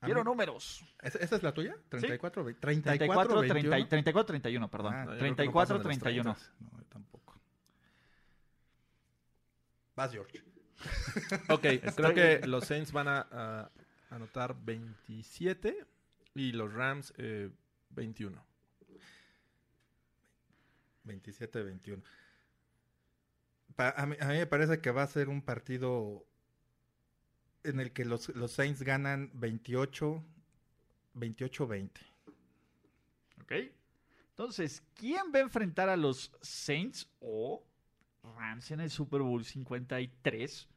Quiero números. ¿Esa es la tuya? 34, 34, 34, 31, perdón. 34, 31. No, tampoco. Vas, George. ok, creo que los Saints van a, anotar 27 y los Rams 21. 27, 21. a, mí, a mí me parece que va a ser un partido en el que los, los Saints ganan 28, 28-20. Ok. Entonces, ¿quién va a enfrentar a los Saints o Rams en el Super Bowl 53?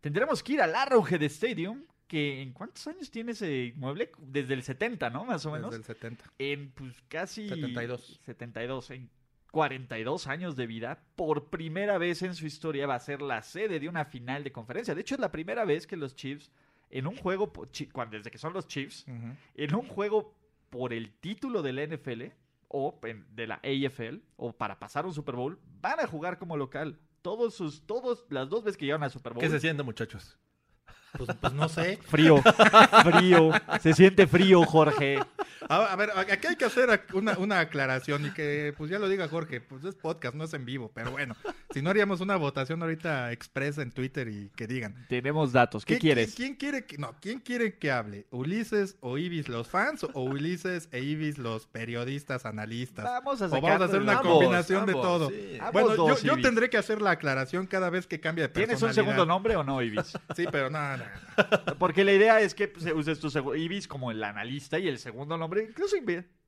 Tendremos que ir al Arrowhead Stadium, que ¿en cuántos años tiene ese mueble? Desde el 70, ¿no? Más o menos. Desde el 70. En pues casi... 72. 72, en 42 años de vida, por primera vez en su historia va a ser la sede de una final de conferencia. De hecho, es la primera vez que los Chiefs, en un juego, desde que son los Chiefs, en un juego por el título de la NFL o de la AFL o para pasar un Super Bowl, van a jugar como local. Todos sus, todos, las dos veces que llegan al Super Bowl. ¿Qué se siente, muchachos? Pues, pues, no sé. Frío, frío. Se siente frío, Jorge. A, ver, aquí hay que hacer una, aclaración y que, pues ya lo diga Jorge, pues es podcast, no es en vivo, pero bueno, si no haríamos una votación ahorita expresa en Twitter y que digan. Tenemos datos, ¿qué, quieres? ¿quién, quiere que, no, ¿Quién quiere que hable? ¿Ulises o Ibis los fans o Ulises e Ibis los periodistas, analistas? Vamos a, o vamos a hacer una combinación de todo. Bueno, yo, tendré que hacer la aclaración cada vez que cambia de personalidad. ¿Tienes un segundo nombre o no, Ibis? Sí, pero no, no. Porque la idea es que pues, uses tu Ibis como el analista y el segundo nombre, incluso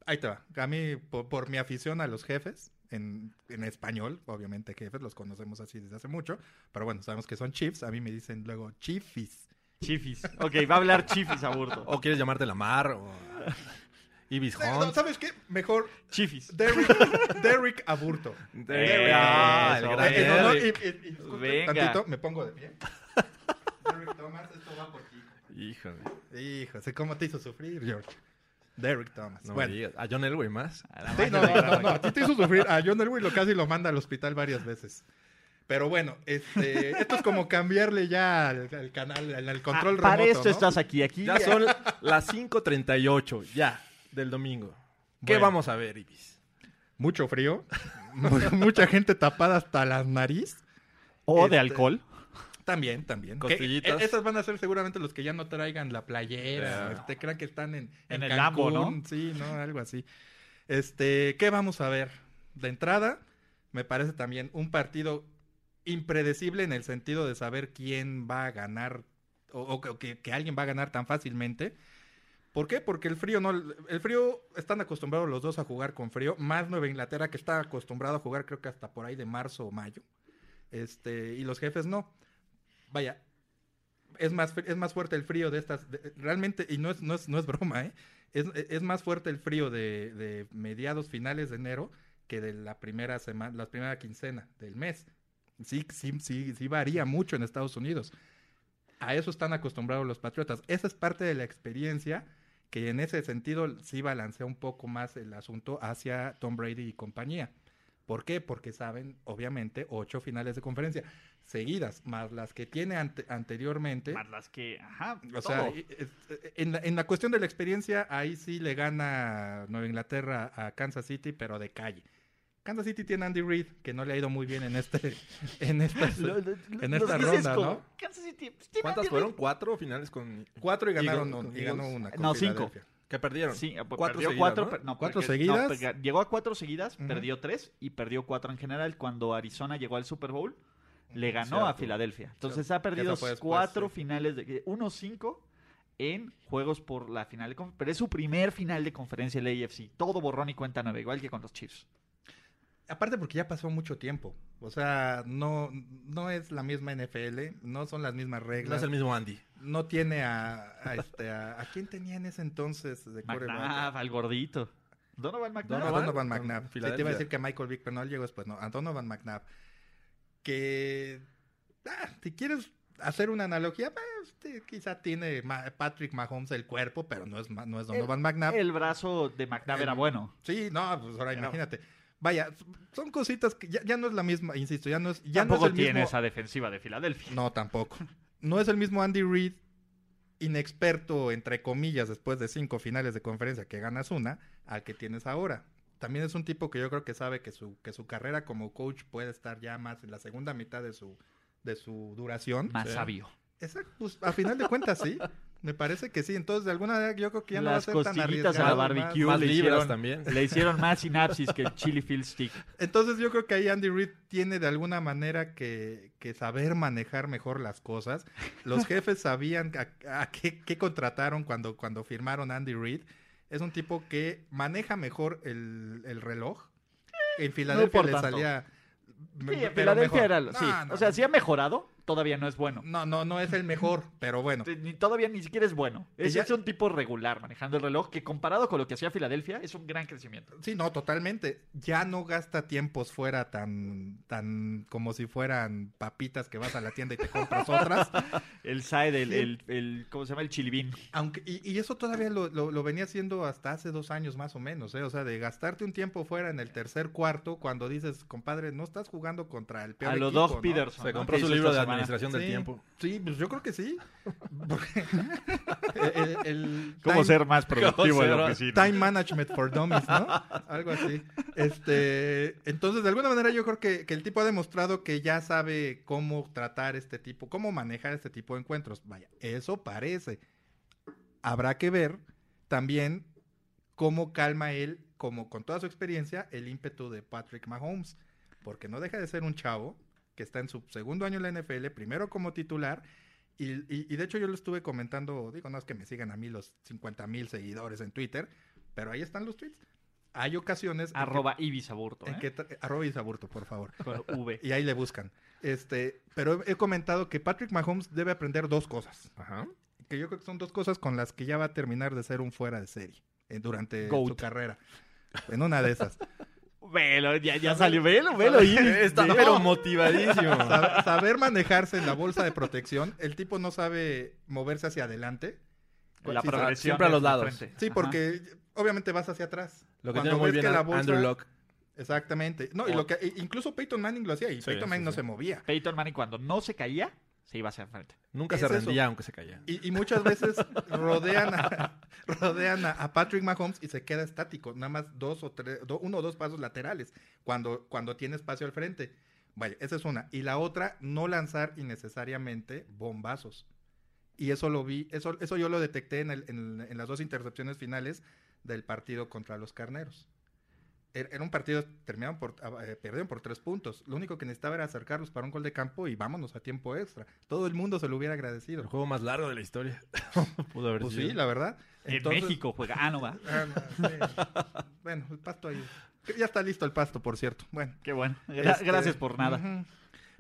Ahí te va. A mí, por, mi afición a los jefes, en, español, obviamente jefes, los conocemos así desde hace mucho, pero bueno, sabemos que son chiefs, a mí me dicen luego chiefis. Chiefis. Ok, va a hablar chiefis a Burto. O quieres llamarte Lamar o... Ibis Hunt. ¿Sabes qué? Mejor. Chiefis. Derrick, Derrick Aburto. Derrick. Ah, el Venga. Tantito, me pongo de pie. Derrick Thomas, esto va por ti. Híjole. Híjole, ¿cómo te hizo sufrir, George? Derrick Thomas. No bueno. ¿A John Elway más? no, no, no, A ti te hizo sufrir. A John Elway lo casi lo manda al hospital varias veces. Pero bueno, este, esto es como cambiarle ya al, canal, al, control ah, remoto. Para esto estás aquí, aquí. Ya son las 5.38, ya, del domingo. ¿Qué vamos a ver, Ibis? Mucho frío, mucha gente tapada hasta la nariz. O de este, alcohol. También, también. Costillitas. esas van a ser seguramente los que ya no traigan la playera. Este, crean que están en, en, el Lambo, ¿no? Sí, ¿no? Algo así. Este, ¿qué vamos a ver? De entrada, me parece también un partido impredecible en el sentido de saber quién va a ganar o, que, alguien va a ganar tan fácilmente. ¿Por qué? Porque el frío no, el frío están acostumbrados los dos a jugar con frío, más Nueva Inglaterra que está acostumbrado a jugar creo que hasta por ahí de marzo o mayo. Este, y los jefes no vaya, es más, es más fuerte el frío de estas, realmente, y no es, no es, no es broma, ¿eh? es, es, más fuerte el frío de, de, mediados, finales de enero que de la primera semana, la primera quincena del mes. Sí, sí, sí, sí varía mucho en Estados Unidos. A eso están acostumbrados los patriotas. Esa es parte de la experiencia que en ese sentido sí balancea un poco más el asunto hacia Tom Brady y compañía. ¿Por qué? Porque saben, obviamente, ocho finales de conferencia seguidas, más las que tiene anteriormente. Más las que, ajá. O sea, en la, en la, cuestión de la experiencia, ahí sí le gana Nueva Inglaterra a Kansas City, pero de calle. Kansas City tiene Andy Reid, que no le ha ido muy bien en este en esta, en esta ronda, ¿no? Kansas City, pues, ¿Cuántas fueron? ¿Cuatro finales con...? Cuatro y ganaron y, ganó una. no, cinco. Que perdieron. Sí, Cuatro perdió seguidas, cuatro, ¿no? per- no, ¿Cuatro porque- seguidas? no, pega- llegó a cuatro seguidas, perdió tres y perdió cuatro en general. Cuando Arizona llegó al Super Bowl, le ganó Cierto. a Filadelfia. Entonces ha perdido después, cuatro sí. finales, de 1-5 en juegos por la final de conf- Pero es su primer final de conferencia en la AFC. Todo borrón y cuenta nueva, igual que con los Chiefs. Aparte porque ya pasó mucho tiempo. O sea, no, no es la misma NFL, no son las mismas No reglas. es el mismo Andy. No tiene a, a este a, ¿a quién tenía en ese entonces de? McNabb, al gordito. Donovan McNabb. Donovan. Donovan McNabb. Sí, te iba a decir que Michael Vick, pero no llegó después, no. A Donovan McNabb. Que, ah, si quieres hacer una analogía, pues, quizá tiene Ma- Patrick Mahomes el cuerpo, pero no es, ma- no es Donovan McNabb. El brazo de McNabb era bueno. Sí, no, pues ahora Pero- imagínate. Vaya, son cositas que ya, ya no es la misma, insisto, ya no es, ya no Tampoco es el tiene mismo. esa defensiva de Filadelfia. No, tampoco. No es el mismo Andy Reid, inexperto, entre comillas, después de cinco finales de conferencia que ganas una, al que tienes ahora. También es un tipo que yo creo que sabe que su, que su carrera como coach puede estar ya más en la segunda mitad de su, de su duración. Más Sí. sabio. Exacto, pues a final de cuentas sí. Me parece que sí. Entonces, de alguna manera, yo creo que ya no va a Las ser tan costillitas a la barbecue Más le, hicieron, también. le hicieron más sinapsis que el chili field stick. Entonces yo creo que ahí Andy Reid tiene de alguna manera que, que saber manejar mejor las cosas. Los jefes sabían a, a qué, qué contrataron cuando, cuando firmaron Andy Reid. Es un tipo que maneja mejor el, el reloj. En Filadelfia le salía... Sí, Filadelfia mejor. era. No, Sí, no, o sea, sí ha mejorado, todavía no es bueno. No, no, no es el mejor, pero bueno. Ni, todavía ni siquiera es bueno. Es, ya- es un tipo regular manejando el reloj que comparado con lo que hacía Filadelfia es un gran crecimiento. Sí, no, totalmente. Ya no gasta tiempos fuera tan, tan como si fueran papitas que vas a la tienda y te compras otras. El side, el, Sí. el, el- ¿cómo se llama? El chilibín. Aunque, y, y eso todavía lo, lo- lo venía haciendo hasta hace dos años más o menos, ¿eh? O sea, de gastarte un tiempo fuera en el tercer cuarto cuando dices, compadre, no estás jugando contra el peor A lo equipo, Doug ¿no? Peterson. Se ¿no? compró su libro de. Administración del Sí, tiempo. Sí, pues yo creo que sí. El- el ¿Cómo time- ser más productivo en la ser- oficina? Time Management for Dummies, ¿no? Algo así. Este, entonces, de alguna manera, yo creo que, que el tipo ha demostrado que ya sabe cómo tratar este tipo, cómo manejar este tipo de encuentros. Vaya, eso parece. Habrá que ver también cómo calma él, como con toda su experiencia, el ímpetu de Patrick Mahomes. Porque no deja de ser un chavo que está en su segundo año en la NFL, primero como titular. Y, y- y de hecho yo lo estuve comentando, digo, no es que me sigan a mí los 50 mil seguidores en Twitter, pero ahí están los tweets. Hay ocasiones en que- Arroba Ibisaburto. en ¿eh? que tra- arroba Isaburto, por favor. Con V. Y ahí le buscan. Este, pero he he comentado que Patrick Mahomes debe aprender dos cosas. Ajá. Que yo creo que son dos cosas con las que ya va a terminar de ser un fuera de serie eh, durante Goat. su carrera. En una de esas. Velo, ya, ya salió. Velo, velo. Está Velo. pero motivadísimo. Sab- saber manejarse en la bolsa de protección. El tipo no sabe moverse hacia adelante. La Sí, progresión siempre a los lados. Sí, Ajá. porque obviamente vas hacia atrás. Lo que Cuando tiene muy bien que la bolsa- Andrew Locke. Exactamente. No, y lo que incluso Peyton Manning lo hacía y Sí, Peyton sí, Manning no se movía. Peyton Manning cuando no se caía, se iba hacia el frente. Nunca Es se eso. rendía aunque se caía. Y, y muchas veces rodean a, rodean a, a Patrick Mahomes y se queda estático, nada más dos o tres, do- uno o dos pasos laterales cuando, cuando tiene espacio al frente. Vaya, esa es una. Y la otra, no lanzar innecesariamente bombazos. Y eso lo vi, eso, eso yo lo detecté en, el- en- en las dos intercepciones finales del partido contra los carneros. Era era un partido, terminaron por, eh, perdieron por tres puntos. Lo único que necesitaba era acercarlos para un gol de campo y vámonos a tiempo extra. Todo el mundo se lo hubiera agradecido. El juego más largo de la historia. Pudo haber Pues sido. sí, la verdad. En México juega. Ah, no va. Ah, bueno, el pasto ahí. Ya está listo el pasto, por cierto. Bueno. Qué bueno. Gra- este, Gracias por nada.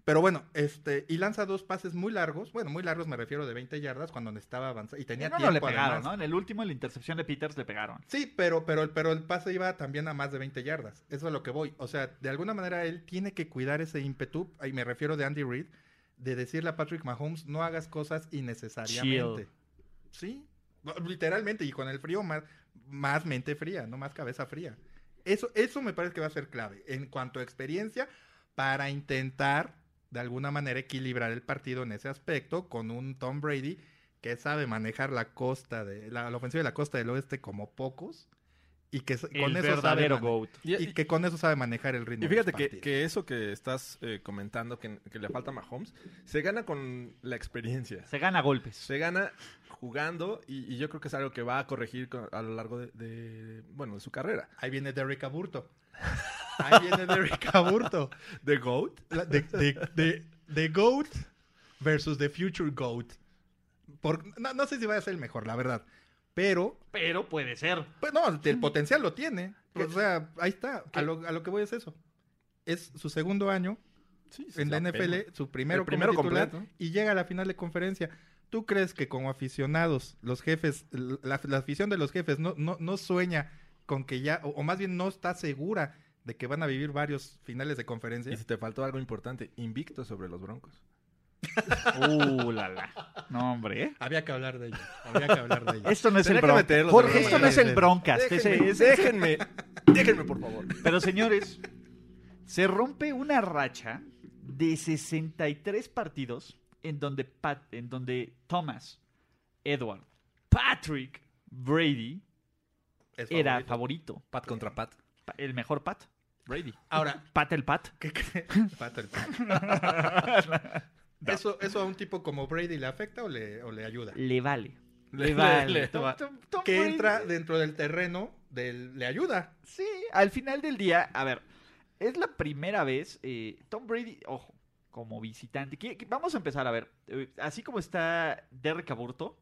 Pero bueno, este, y lanza dos pases muy largos. Bueno, muy largos me refiero de 20 yardas cuando necesitaba avanzar. Y tenía no, no, tiempo le pegaron, además. ¿no? En el último, en la intercepción de Peters, le pegaron. Sí, pero, pero, el- pero el pase iba también a más de 20 yardas. Eso es a lo que voy. O sea, de alguna manera él tiene que cuidar ese ímpetu. Y me refiero de Andy Reid. De decirle a Patrick Mahomes, no hagas cosas innecesariamente. Sí, literalmente. Y con el frío más, más mente fría, no más cabeza fría. Eso, eso me parece que va a ser clave en cuanto a experiencia para intentar de alguna manera equilibrar el partido en ese aspecto con un Tom Brady que sabe manejar la costa de la, la ofensiva de la costa del oeste como pocos y que El con eso sabe GOAT. Y, y que con eso sabe manejar el ritmo. y de fíjate los que, que eso que estás eh, comentando, que, que le falta a Mahomes, se gana con la experiencia. Se gana a golpes. Se gana jugando y, y yo creo que es algo que va a corregir con- a lo largo de, de, bueno, de su carrera. Ahí viene Derrick Aburto. Ahí viene Derrick Aburto. ¿The GOAT? La- de, de- de GOAT versus The Future GOAT. Por, no, no sé si va a ser el mejor, la verdad. Pero, Pero puede ser. pues no, el potencial lo tiene. O sea, ahí está. A lo, a lo que voy es eso. Es su segundo año Sí, en la NFL, su primero, El primero como titular, completo. y llega a la final de conferencia. ¿Tú crees que como aficionados, los jefes, la, la afición de los jefes no, no, no sueña con que ya, o, o más bien no está segura de que van a vivir varios finales de conferencia? Y si te faltó algo importante, invicto sobre los Broncos. Uh, la, la. No, hombre. ¿eh? Había que hablar de ello. Había que hablar de ello. Esto no es Tenía el Broncas. Jorge, esto no es el. Broncas. Déjenme, ese- déjenme, déjenme, por favor. Pero señores, se rompe una racha de 63 partidos en donde, Pat, en donde Thomas, Edward, Patrick, Brady Es era favorito. Pat contra Pat. Pa- El mejor Pat, Brady. Ahora, Pat el Pat. ¿qué cree? Pato el pato. ¿Eso, ¿Eso a un tipo como Brady le afecta o le, o le ayuda? Le vale. Le Le- vale. le- Tom- va- Tom- Tom Que Brady- entra dentro del terreno del... Le ayuda. Sí, al final del día, a ver, es la primera vez, eh, Tom Brady, ojo, como visitante, que- que- vamos a empezar a ver, eh, así como está Derek Aburto,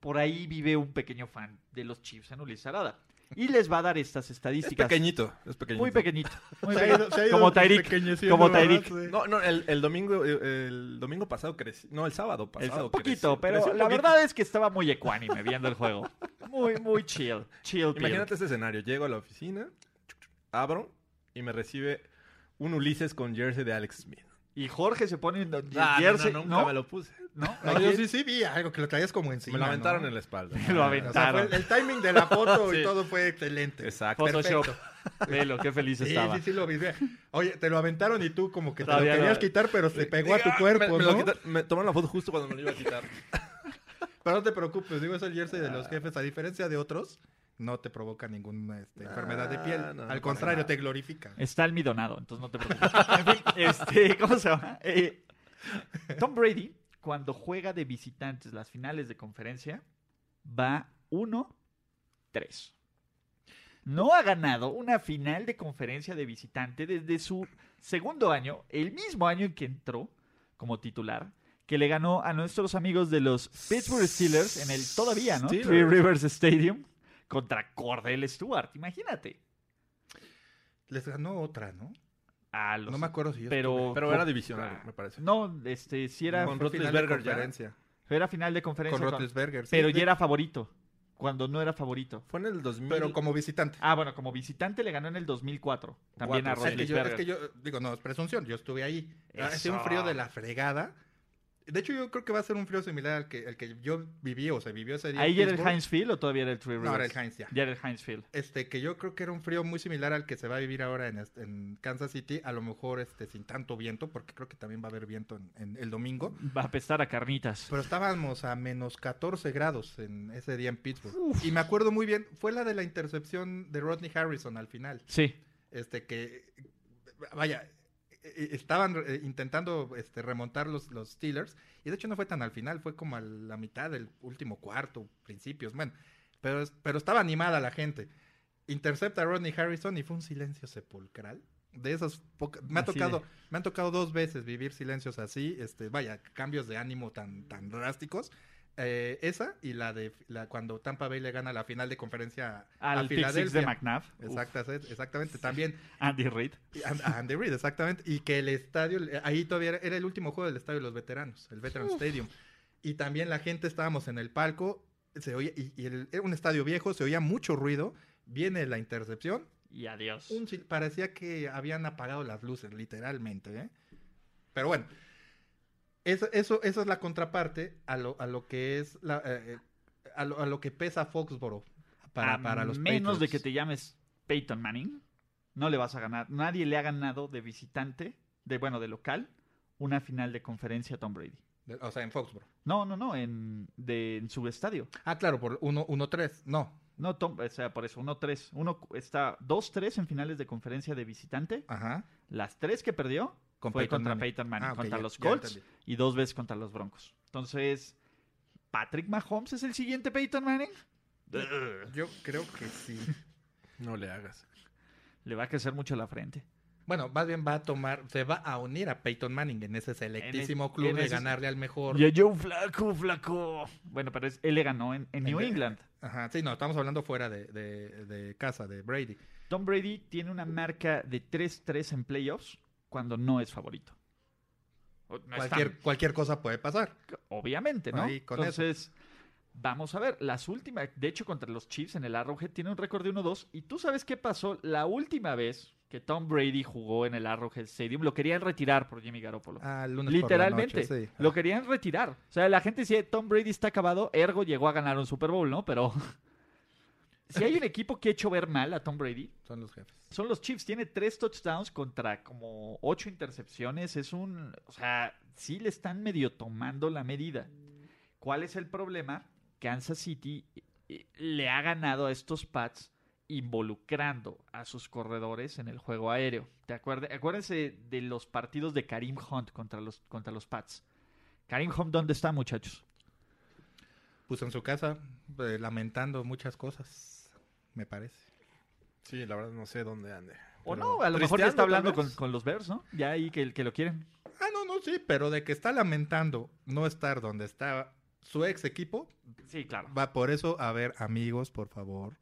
por ahí vive un pequeño fan de los Chiefs en Ulises Arada. Y les va a dar estas Es estadísticas. pequeñito, es pequeñito. Muy pequeñito. muy Se ha pequeño. ido- se ha ido como empequeñeciendo, Como. Sí. No, no, el, el domingo, eh, el domingo pasado creció. No, el sábado pasado. un poquito, creció- pero creció un la poquito. verdad es que estaba muy ecuánime viendo el juego. Muy, muy chill. Chill. Imagínate este escenario. Llego a la oficina, abro y me recibe un Ulises con jersey de Alex Smith. Y Jorge se pone en Ah, jersey, no, no, ¿no? nunca me lo puse. ¿No? No, yo sí, sí vi algo que lo traías como encima. me lo aventaron ¿no? en la espalda. Me lo Ah, O sea, fue aventaron. el, el timing de la foto y todo fue excelente. Exacto. Photoshop. Perfecto. Velo, qué feliz Sí, estaba. sí, sí lo vi. Oye, te lo aventaron y tú como que te lo querías no. quitar, pero se pegó a tu cuerpo, me, me ¿no? me tomaron la foto justo cuando me lo iba a quitar. Pero no te preocupes, digo, es el jersey de los jefes. A diferencia de otros, no te provoca ninguna este, enfermedad de piel. no, no Al contrario, te glorifica. Está almidonado, entonces no te preocupes. En fin, este, ¿cómo se llama? Eh, Tom Brady, cuando juega de visitantes las finales de conferencia, va 1-3. No ha ganado una final de conferencia de visitante desde su segundo año, el mismo año en que entró como titular, que le ganó a nuestros amigos de los Pittsburgh Steelers en el todavía, ¿no? Steelers. Three Rivers Stadium contra Cordell Stewart, imagínate. Les ganó otra, ¿no? A los No me acuerdo si yo pero estuve. Pero era divisional, me parece. No, este, sí era, Con Roethlisberger ya. era final de conferencia. Con con- Roethlisberger. sí, pero de- ya era favorito. Cuando no era favorito. Fue en el 2000. Pero como visitante. Ah, bueno, como visitante le ganó en el 2004. También a Cuatro, sí. Es que, yo, es Roethlisberger. que yo, digo, no, es presunción, yo estuve ahí. Ha Eso. sido un frío de la fregada. De hecho, yo creo que va a ser un frío similar al que, al que yo viví, o se vivió ese día. ¿Ahí ya era el. Heinz Field o todavía era el Three Rivers? No, era el Heinz ya. Ya era el Heinz Field. Este, que yo creo que era un frío muy similar al que se va a vivir ahora en, en Kansas City. A lo mejor este, sin tanto viento, porque creo que también va a haber viento en, en el domingo. Va a apestar a carnitas. Pero estábamos a menos 14 grados en ese día en Pittsburgh. Y me acuerdo muy bien, fue la de la intercepción de Rodney Harrison al final. Sí. este que vaya estaban eh, intentando este, remontar los, los Steelers y de hecho no fue tan al final fue como a la mitad del último cuarto principios bueno pero pero estaba animada la gente. Intercepta a Rodney Harrison y fue un silencio sepulcral. De poca- me ha tocado de- me han tocado dos veces vivir silencios así este vaya cambios de ánimo tan tan drásticos Eh, esa y la de la cuando Tampa Bay le gana la final de conferencia a Al pick six de Filadelfia McNabb. Exacta- exactamente también Andy Reid. And- a Andy Reid, exactamente. Y que el estadio, ahí todavía era, era el último juego del estadio de los veteranos, el Veteran Stadium. Y también la gente estábamos en el palco, se oía, y, y el- era un estadio viejo, se oía mucho ruido. Viene la intercepción, Y adiós. un parecía que habían apagado las luces, literalmente. ¿eh? Pero bueno, eso, eso, eso es la contraparte a lo, a lo que es la, eh, eh, a, lo, a lo que pesa Foxboro para, a para los menos de que te llames Peyton Manning, no le vas a ganar. Nadie le ha ganado de visitante, de bueno, de local, una final de conferencia a Tom Brady. O sea, en Foxboro. No, no, no, en, de, en su estadio. Ah, claro, por 1-3. No. No, Tom, o sea, por eso, 1-3. Uno está 2-3 en finales de conferencia de visitante. Ajá. Las tres que perdió Con fue Peyton contra Manning. Peyton Manning, Ah, contra ya- los Colts y dos veces contra los Broncos. Entonces, ¿Patrick Mahomes es el siguiente Peyton Manning? Yo creo que sí. No le hagas. Le va a crecer mucho la frente. Bueno, más bien va a tomar, se va a unir a Peyton Manning en ese selectísimo En club de ese- ganarle al mejor. Ya yo flaco, flaco. Bueno, pero es- él le ganó en, en New En- England. Ajá, sí, no, estamos hablando fuera de, de- de casa, de Brady. Tom Brady tiene una marca de 3-3 en playoffs cuando no es favorito. No cualquier, cualquier cosa puede pasar. obviamente, ¿no? Ahí, con Entonces, vamos a ver. Las últimas, de hecho, contra los Chiefs en el Arrowhead tiene un récord de 1-2. ¿Y tú sabes qué pasó la última vez que Tom Brady jugó en el Arrowhead Stadium? Lo querían retirar por Jimmy Garoppolo. Ah, lunes por la Literalmente, noche, sí. lo querían retirar. O sea, la gente decía, Tom Brady está acabado, ergo llegó a ganar un Super Bowl, ¿no? Pero si hay un equipo que ha hecho ver mal a Tom Brady, Son los jefes. son los Chiefs. Tiene tres touchdowns contra como ocho intercepciones. Es un. O sea, sí le están medio tomando la medida. ¿Cuál es el problema? Kansas City eh, le ha ganado a estos Pats involucrando a sus corredores en el juego aéreo. ¿Te acuerdas? Acuérdense de los partidos de Karim Hunt contra los, contra los Pats. Karim Hunt, ¿dónde está, muchachos? Puso en su casa eh, lamentando muchas cosas, me parece. Sí, la verdad no sé dónde ande. O no, a lo mejor ya está hablando con, con los Bears, ¿no? Ya ahí que, que lo quieren. Ah, no, no, sí, pero de que está lamentando no estar donde está su ex equipo, Sí, claro. va por eso, a ver, amigos, por favor,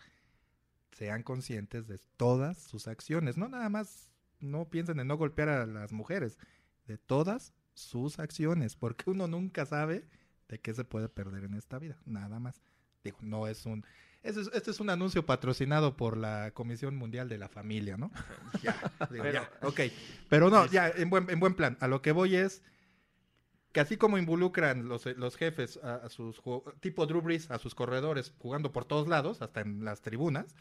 sean conscientes de todas sus acciones. No nada más, no piensen en no golpear a las mujeres, de todas sus acciones, porque uno nunca sabe de qué se puede perder en esta vida, nada más. Digo, no es un... Este es, este es un anuncio patrocinado por la Comisión Mundial de la Familia, ¿no? ya, digo, ya, ok. Pero no, ya, en buen, en buen plan. A lo que voy es que así como involucran los, los jefes a, a sus tipo Drew Brees, a sus corredores jugando por todos lados, hasta en las tribunas,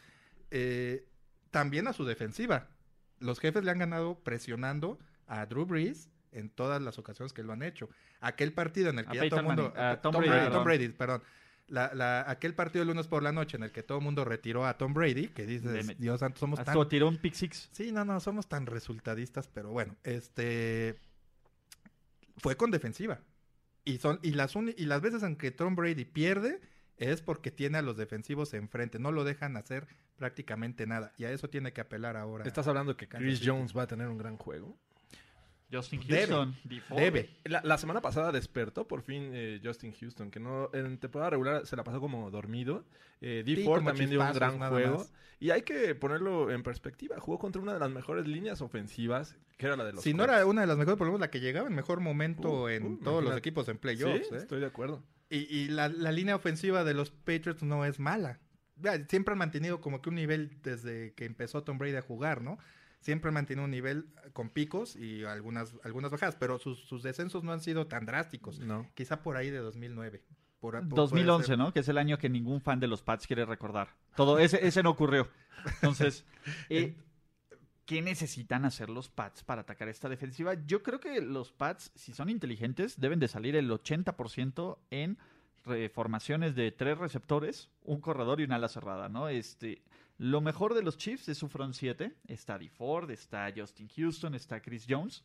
eh, también a su defensiva. Los jefes le han ganado presionando a Drew Brees en todas las ocasiones que lo han hecho. Aquel partido en el A que ya todo el mundo... Manning, a Tom Tom, Brady, Brady. Tom Brady, perdón. La, la- aquel partido el lunes por la noche en el que todo el mundo retiró a Tom Brady, que dices, Deme- Dios santo, somos tan... Hasta tiró un pick six. Sí, no, no, somos tan resultadistas, pero bueno, este fue con defensiva. Y son y las uni- y las veces en que Tom Brady pierde es porque tiene a los defensivos enfrente, no lo dejan hacer prácticamente nada y a eso tiene que apelar ahora. ¿Estás hablando que Chris. Jones va a tener un gran juego? Justin. Houston. Debe. La, la semana pasada despertó por fin eh, Justin Houston, que no en temporada regular se la pasó como dormido. Eh, D. Sí, Ford como también dio un gran juego. más. Y hay que ponerlo en perspectiva. Jugó contra una de las mejores líneas ofensivas, que era la de los Si no era una de las mejores, por lo menos la que llegaba en mejor momento Uh, en uh, todos los equipos en Sí, playoffs. ¿eh? estoy de acuerdo. Y, y la, la línea ofensiva de los Patriots no es mala. Siempre han mantenido como que un nivel desde que empezó Tom Brady a jugar, ¿no? Siempre han mantenido un nivel con picos y algunas, algunas bajadas, pero sus, sus descensos no han sido tan drásticos. No. Quizá por ahí de 2009. Por, por- 2011, puede ser. ¿no? Que es el año que ningún fan de los Pats quiere recordar. Todo ese, ese no ocurrió. Entonces, eh, ¿qué necesitan hacer los Pats para atacar esta defensiva? Yo creo que los Pats, si son inteligentes, deben de salir el 80% en formaciones de tres receptores, un corredor y una ala cerrada, ¿no? Este, lo mejor de los Chiefs es su front 7. Está D. Ford, está Justin Houston, está Chris Jones.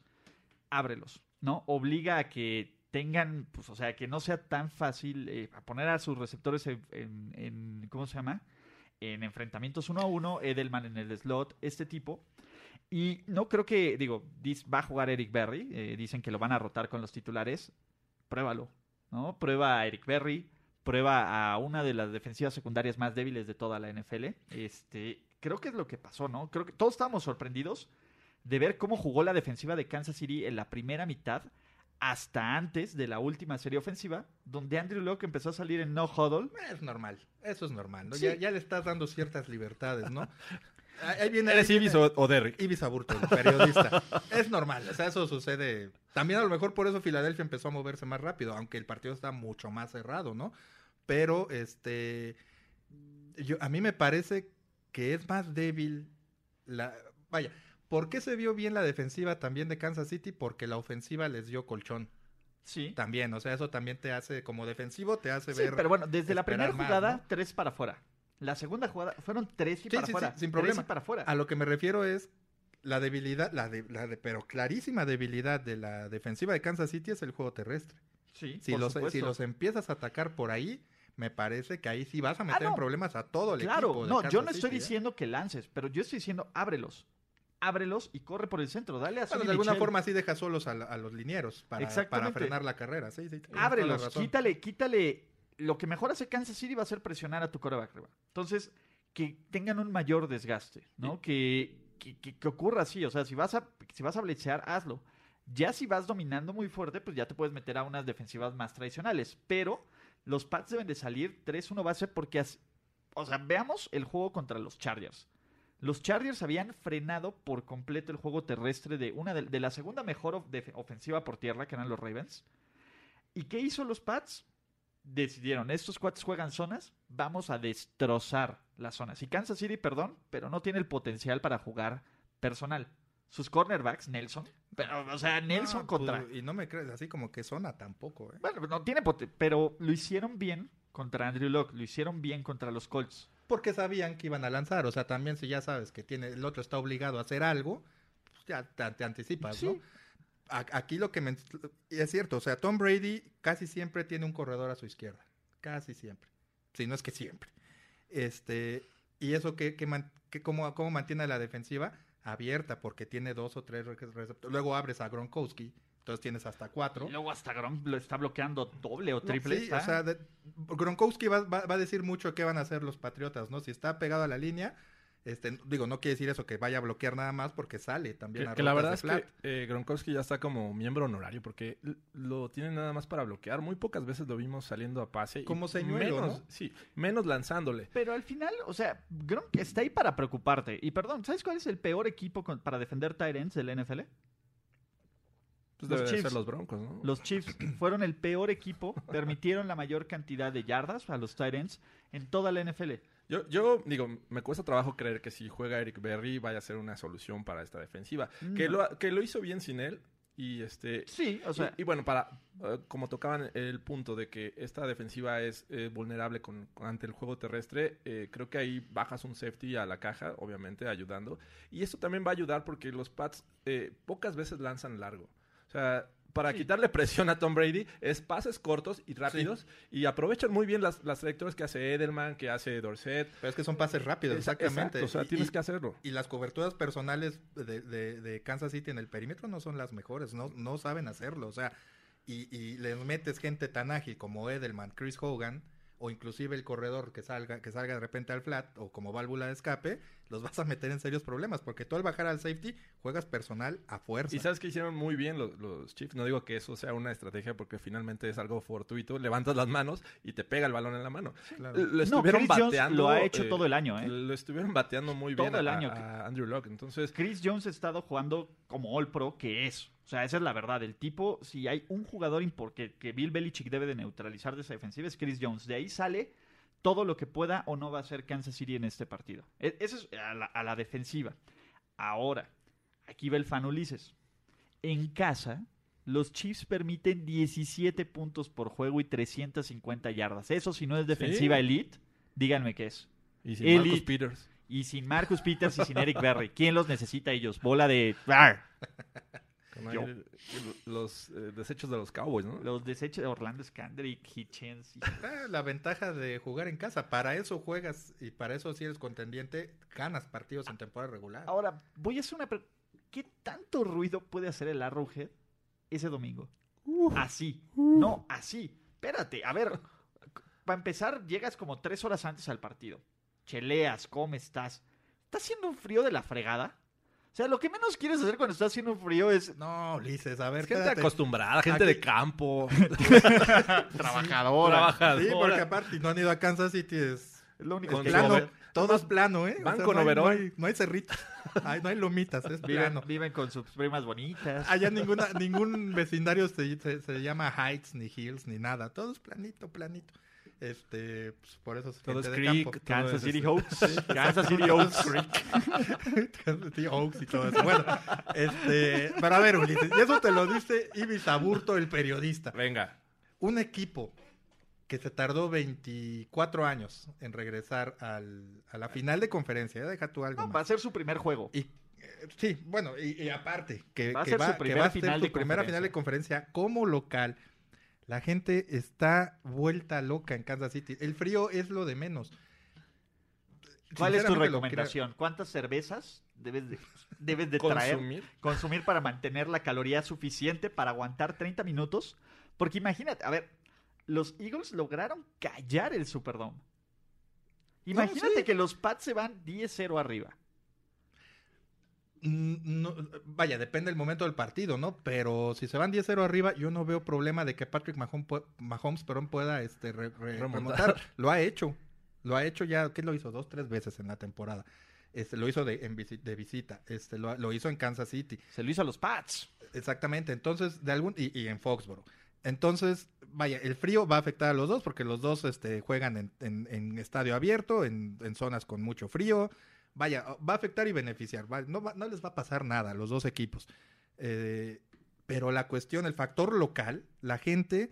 Ábrelos, ¿no? Obliga a que tengan, pues, o sea, que no sea tan fácil eh, poner a sus receptores en, ¿cómo se llama? En enfrentamientos uno a uno, Edelman en el slot, este tipo. Y no creo que, digo, va a jugar Eric Berry, eh, dicen que lo van a rotar con los titulares, pruébalo, ¿no? Prueba a Eric Berry, prueba a una de las defensivas secundarias más débiles de toda la NFL. Este, creo que es lo que pasó, ¿no? Creo que todos estábamos sorprendidos de ver cómo jugó la defensiva de Kansas City en la primera mitad hasta antes de la última serie ofensiva, donde Andrew Locke empezó a salir en no huddle. Es normal, eso es normal, ¿no? Sí. Ya, ya le estás dando ciertas libertades, ¿no? Ahí viene, ahí ¿Eres viene- Ibis o, o Derrick? Ibis periodista. es normal, o sea, eso sucede. También a lo mejor por eso Filadelfia empezó a moverse más rápido, aunque el partido está mucho más cerrado, ¿no? Pero, este, yo, a mí me parece que es más débil la... Vaya, ¿por qué se vio bien la defensiva también de Kansas City? Porque la ofensiva les dio colchón Sí. también, o sea, eso también te hace, como defensivo, te hace Sí, ver... pero bueno, desde la primera más, jugada, ¿no? tres para afuera. La segunda jugada fueron tres y Sí, para sí, afuera. sí, sin Tres problema. y para afuera. A lo que me refiero es la debilidad, la de, la de, pero clarísima debilidad de la defensiva de Kansas City es el juego terrestre. Sí, Si por los, si los empiezas a atacar por ahí, me parece que ahí sí vas a meter Ah, no. en problemas a todo el Claro, equipo. de no, yo no estoy City, ¿eh? diciendo que lances, pero yo estoy diciendo ábrelos. Ábrelos y corre por el centro. Dale a Bueno, de alguna Michel. forma sí deja solos a, los linieros para, frenar la carrera. Sí, sí, Ábrelos, quítale, quítale. Lo que mejor hace Kansas City va a ser presionar a tu coreback arriba. Entonces, que tengan un mayor desgaste, ¿no? Que, que, que- que ocurra así. O sea, si vas a, si vas a hazlo. Ya si vas dominando muy fuerte, pues ya te puedes meter a unas defensivas más tradicionales. Pero los Pats deben de salir 3-1 base porque, o sea, veamos el juego contra los Chargers. Los Chargers habían frenado por completo el juego terrestre de una de, de la segunda mejor of- ofensiva por tierra, que eran los Ravens. ¿Y qué hizo los Pats? Decidieron, estos cuates juegan zonas, vamos a destrozar las zonas. Y Kansas City, perdón, pero no tiene el potencial para jugar personal. Sus cornerbacks, Nelson, pero, o sea, Nelson No, contra... pues, y no me crees, así como que zona tampoco, ¿eh? Bueno, no tiene poten- pero lo hicieron bien contra Andrew Locke, lo hicieron bien contra los Colts. Porque sabían que iban a lanzar. O sea, también si ya sabes que tiene, el otro está obligado a hacer algo, pues ya te, te anticipas, ¿no? Sí. A- Aquí lo que me... Es cierto, o sea, Tom Brady casi siempre tiene un corredor a su izquierda. Casi siempre. Si no es que siempre. Este, y eso que, que, man- que cómo, cómo mantiene la defensiva abierta, porque tiene dos o tres re- receptores. Luego abres a Gronkowski, entonces tienes hasta cuatro. Y luego hasta Gronk lo está bloqueando doble o No, triple. sí, o sea, de- Gronkowski va, va- va a decir mucho qué van a hacer los Patriotas, ¿no? Si está pegado a la línea, este, digo, no quiere decir eso que vaya a bloquear nada más porque sale también Que, a que la verdad de es flat. que eh, Gronkowski ya está como miembro honorario porque lo tienen nada más para bloquear. Muy pocas veces lo vimos saliendo a pase. Como señuelo, menos, ¿no? Sí, menos lanzándole. Pero al final, o sea, Gronk está ahí para preocuparte. Y perdón, ¿sabes cuál es el peor equipo con- para defender ends del NFL? Pues Los debe Chiefs. ser los Broncos, ¿no? Los Chiefs fueron el peor equipo, permitieron la mayor cantidad de yardas a los ends en toda la NFL. Yo, yo digo, me cuesta trabajo creer que si juega Eric Berry vaya a ser una solución para esta defensiva. Que, No. lo, que lo hizo bien sin él. Y este. Sí, o sea, y, y bueno, para eh, como tocaban el punto de que esta defensiva es eh, vulnerable con, ante el juego terrestre, eh, creo que ahí bajas un safety a la caja, obviamente ayudando. Y esto también va a ayudar porque los Pats eh, pocas veces lanzan largo. O sea, para Sí. quitarle presión a Tom Brady es pases cortos y rápidos y aprovechan muy bien las, las trayectorias que hace Edelman, que hace Dorset. Pero es que son pases rápidos, exactamente. exacto, o sea, Y- tienes y- que hacerlo. Y las coberturas personales de, de- de Kansas City en el perímetro no son las mejores, no, no saben hacerlo. O sea, y, y les metes gente tan ágil como Edelman, Chris Hogan, o inclusive el corredor que salga, que salga de repente al flat, o como válvula de escape, los vas a meter en serios problemas, porque tú al bajar al safety juegas personal a fuerza. Y sabes que hicieron muy bien los, los Chiefs. No digo que eso sea una estrategia porque finalmente es algo fortuito. Levantas las manos y te pega el balón en la mano. Claro. Lo no, estuvieron bateando. lo ha hecho eh, todo el año, ¿eh? Lo estuvieron bateando muy Todo bien el a, año. a Andrew Locke. Entonces, Chris Jones ha estado jugando como All Pro que es. O sea, esa es la verdad. El tipo, si hay un jugador impor- que, que Bill Belichick debe de neutralizar de esa defensiva es Chris Jones. De ahí sale todo lo que pueda o no va a hacer Kansas City en este partido. E- Eso es a la, a la defensiva. Ahora, aquí va el fan Ulises. En casa, los Chiefs permiten 17 puntos por juego y 350 yardas. Eso si no es defensiva Sí. elite, díganme qué es. y sin Elite. Marcus Peters. Y sin Marcus Peters y sin Eric Berry. ¿Quién los necesita ellos? Bola de... Los eh, desechos de los Cowboys, ¿no? Los desechos de Orlando Scandrick, Hitchens. y- Ah, la ventaja de jugar en casa, para eso juegas y para eso si eres contendiente, ganas partidos en temporada regular. Ahora, voy a hacer una pregunta. ¿Qué tanto ruido puede hacer el Arrowhead ese domingo? Así. No, así. Espérate, a ver. Para empezar, llegas como tres horas antes al partido. Cheleas, ¿cómo estás? ¿Está haciendo un frío de la fregada? O sea, lo que menos quieres hacer cuando está haciendo frío es No, Ulises, a ver, Es gente espérate. acostumbrada, gente Aquí- de campo, trabajadora. trabajadora. Sí, porque aparte no han ido a Kansas City, es, Es lo único que plano, todo es plano, ¿eh? Van O sea, con no hay, no hay, no hay cerritos, Ay, no hay lomitas, es Viven, plano. viven con sus primas bonitas. Allá ninguna, ningún vecindario se, se- se llama Heights, ni Hills, ni nada. Todo es planito, planito. Este, pues, por eso es Todo es gente de creek, campo. Kansas todo City es- Oaks. Kansas City Oaks Creek. Kansas City Oaks y todo eso. Bueno, este, pero a ver, Ulises, y eso te lo dice Ibis Aburto, el periodista. Venga. Un equipo que se tardó 24 años en regresar al, a la final de conferencia. Deja tú algo No, más. va a ser su primer juego. Y, eh, sí, bueno, y, y aparte, que Va a que ser su va, que primera va a ser final su de primera final de conferencia como local. La gente está vuelta loca en Kansas City. El frío es lo de menos. ¿Cuál es tu recomendación? ¿Cuántas cervezas debes de, debes de traer, Consumir. consumir para mantener la caloría suficiente para aguantar 30 minutos? Porque imagínate, a ver, los Eagles lograron callar el Superdome. Imagínate sí. que los Pats se van 10-0 arriba. No, vaya, depende del momento del partido, ¿no? Pero si se van 10-0 arriba, yo no veo problema de que Patrick Mahomes, Mahomes perdón, pueda este, re- re- Remontar. Lo ha hecho. Lo ha hecho ya, ¿qué lo hizo? Dos, tres veces en la temporada. Este, lo hizo de, en visi- de visita. Este, lo, lo hizo en Kansas City. Se lo hizo a los Pats. Exactamente. Entonces, de algún. Y, y en Foxboro. Entonces, vaya, el frío va a afectar a los dos porque los dos este, juegan en, en- en estadio abierto, en, en zonas con mucho frío. Vaya, va a afectar y beneficiar. va- no, no les va a pasar nada a los dos equipos. Eh, pero la cuestión, el factor local, la gente.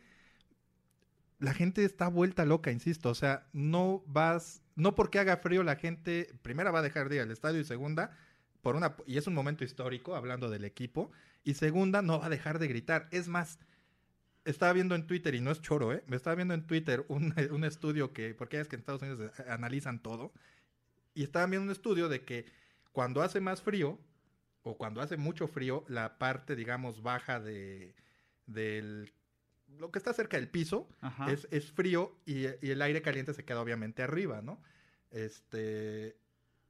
La gente está vuelta loca, insisto. O sea, no vas. No porque haga frío, la gente. Primera va a dejar de ir al estadio y segunda. Por una, y es un momento histórico, hablando del equipo. Y segunda, no va a dejar de gritar. Es más, estaba viendo en Twitter, y no es choro, ¿eh? Me estaba viendo en Twitter un, un estudio que, porque es que en Estados Unidos eh, analizan todo, y estaban viendo un estudio de que cuando hace más frío, o cuando hace mucho frío, la parte, digamos, baja de, del, lo que está cerca del piso, es, es frío y, y el aire caliente se queda obviamente arriba, ¿no? Este,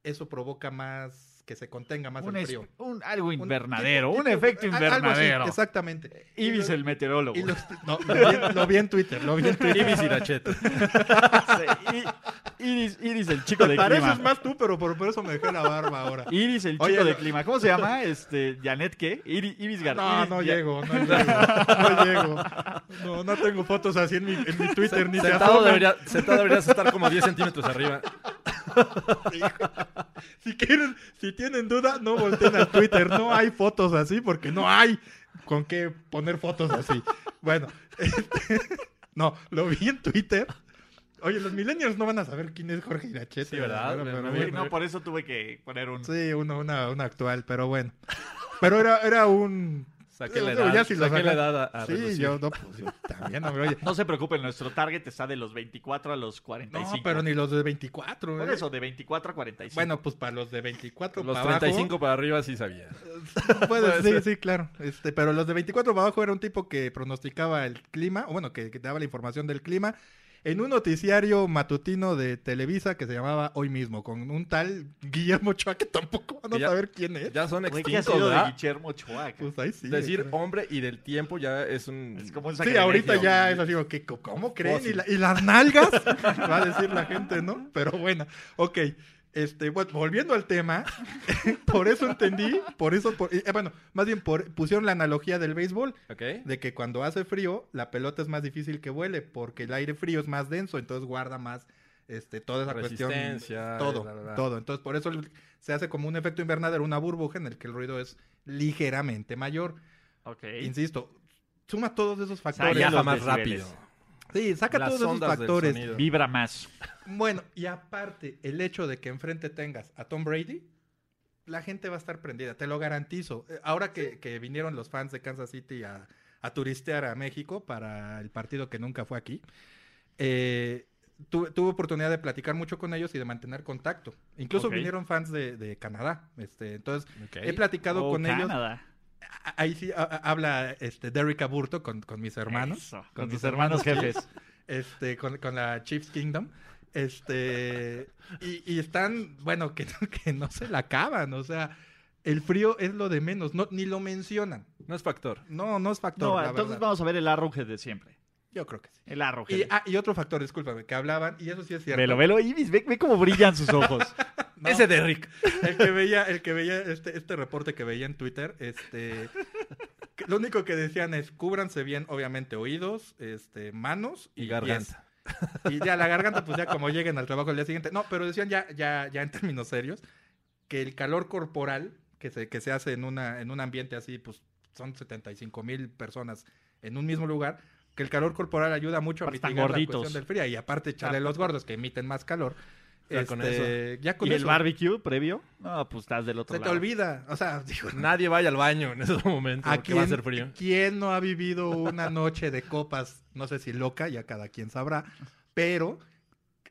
eso provoca más, que se contenga más un, el frío. un- algo Un invernadero, tipo- un efecto a- algo así, invernadero. exactamente. Y Ibis lo- el meteorólogo. y lo, no, lo, vi, lo vi en Twitter, lo vi en Twitter. Ibis. Sí, Iris, Iris el chico de Pareces clima. más tú, pero por, por eso me dejé la barba ahora. Iris el chico Oye, de no- clima. ¿Cómo se llama? Este, Janet qué? Iri- Ibis Gar. No, Iris- no llego, no llego, no llego. No, no tengo fotos así en mi, en mi Twitter, ni se Sentado, asoman. debería, sentado deberías estar como 10 centímetros arriba. Si quieren, si tienen duda, no volteen al Twitter. No hay fotos así porque no hay con qué poner fotos así. Bueno, este, no, lo vi en Twitter. Oye, los millennials no van a saber quién es Jorge Irachete. Sí, ¿verdad? Pero, pero bueno. no, por eso tuve que poner un. Sí, uno, una, una actual, pero bueno. Pero era, era un... Saqué la edad, ya si saqué la edad a, a Sí, relucir. yo, no, pues, yo también, hombre, oye. No se preocupen, nuestro target está de los 24 a los 45. No, pero ni los de 24. Por ¿eh? eso, de 24 a 45. Bueno, pues para los de 24 Los para 35 para arriba sí sabía. abajo, puede- puede sí, ser. sí, claro. Este, pero los de 24 para abajo era un tipo que pronosticaba el clima, o bueno, que, que daba la información del clima en un noticiario matutino de Televisa que se llamaba Hoy mismo, con un tal Guillermo Ochoa que tampoco van a ya- saber quién es. Ya son Güey, ¿qué ha extintos, de. Guillermo Ochoa? Pues ahí sí. Decir creo. hombre y del tiempo ya es un... Es como un Sí, ahorita ya es así, como que, ¿cómo creen? ¿Y, la- y las nalgas? Va a decir la gente, ¿no? Pero bueno, ok. Este, bueno, volviendo al tema, por eso entendí, por eso, por- eh, bueno, más bien por, pusieron la analogía del béisbol, de que cuando hace frío, la pelota es más difícil que vuele, porque el aire frío es más denso, entonces guarda más este, toda esa cuestión. Resistencia, Todo, todo. Entonces, por eso se hace como un efecto invernadero, una burbuja en el que el ruido es ligeramente mayor. Ok. Insisto, suma todos esos factores. los Viaja más decibeles. rápido. Sí, saca Las todos esos factores. Vibra más. Bueno, y aparte, el hecho de que enfrente tengas a Tom Brady, la gente va a estar prendida, te lo garantizo. Eh, Ahora que, que vinieron los fans de Kansas City a, a turistear a México para el partido que nunca fue aquí, eh, tuve, tuve oportunidad de platicar mucho con ellos y de mantener contacto. Incluso vinieron fans de, de Canadá. Este, entonces, he platicado Oh, con ellos. Ahí sí a- a- habla este, Derrick Aburto con, con mis hermanos. Eso, con con mis tus hermanos jefes. este, con, con la Chiefs Kingdom. Este, y, y están, bueno, que, no- que no se la acaban, o sea, el frío es lo de menos, no, ni lo mencionan. No es factor. No, no es factor. No, la entonces verdad. vamos a ver el Arrowhead de siempre. Yo creo que sí. El Arrowhead. Y, ah, y otro factor, discúlpame, que hablaban, y eso sí es cierto. Velo, velo, Ibis, ve, ve cómo brillan sus ojos. No, Ese de Rick. el que veía, el que veía este, este reporte que veía en Twitter, este, lo único que decían es cúbranse bien, obviamente, oídos, este, manos Y garganta. Y ya la garganta, pues ya como lleguen al trabajo el día siguiente. No, pero decían ya, ya, ya en términos serios, que el calor corporal que se, que se hace en, una, en un ambiente así, pues son 75 mil personas en un mismo lugar, que el calor corporal ayuda mucho a mitigar la cuestión del frío. Y aparte, echarle los gordos que emiten más calor. Con Este, Ya con ¿Y el barbecue previo? No, pues estás del otro Se te lado. olvida. O sea, digo, Nadie vaya al baño en esos momentos ¿a va a ser frío. quién no ha vivido una noche de copas? No sé si loca, ya cada quien sabrá. Pero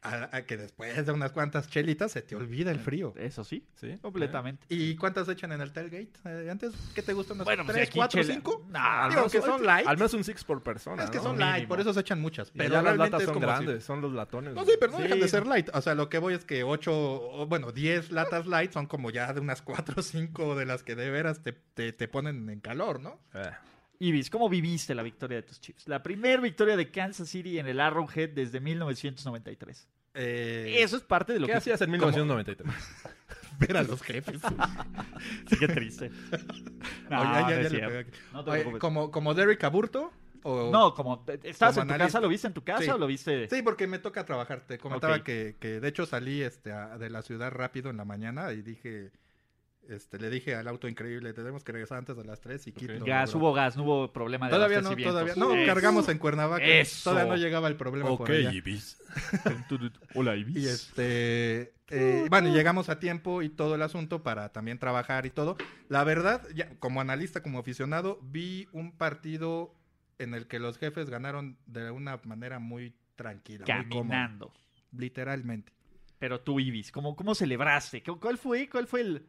a- a que después de unas cuantas chelitas se te olvida el frío. Eso sí, Sí. completamente. ¿Y cuántas echan en el tailgate? Eh, antes, ¿qué te gustan? ¿Unas Bueno, pues tres, cuatro, chela- cinco? No, Al Digo menos- que son light. Al menos un six por persona. Es que ¿no? son Mínimo. light, por eso se echan muchas. Pero ya las latas son si- grandes, son los latones. No, sí, pero no Sí, dejan de ser light. O sea, lo que voy es que 8, o bueno, 10 latas light son como ya de unas 4 o 5 de las que de veras te, te, te ponen en calor, ¿no? Eh, Ibis, ¿cómo viviste la victoria de tus Chiefs? La primera victoria de Kansas City en el Arrowhead desde 1993. Eh, Eso es parte de lo ¿Qué que... hacías en 1993? ver a los jefes. Sí, qué triste. No, Oye, ya- ya le aquí. No te Oye, preocupes. como, como Derek Aburto. O... No, como... ¿Estabas en tu casa? ¿Lo viste en tu casa Sí. o lo viste...? Sí, porque me toca trabajar. Te comentaba que, que de hecho salí este, a- de la ciudad rápido en la mañana y dije, este, le dije al auto increíble, tenemos que regresar antes de las 3 y Kit Ok. no Gas, hubo gas, no hubo problema de Todavía no, todavía no. Eso. Cargamos en Cuernavaca. Eso. Todavía no llegaba el problema por allá. Ibis. Hola, Ibis. Y este, eh, bueno, llegamos a tiempo y todo el asunto para también trabajar y todo. La verdad, ya, como analista, como aficionado, vi un partido en el que los jefes ganaron de una manera muy tranquila, muy cómoda, Caminando. literalmente. Pero tú, Ibis, ¿cómo, cómo celebraste? ¿Cu- ¿Cuál fue, cuál fue el,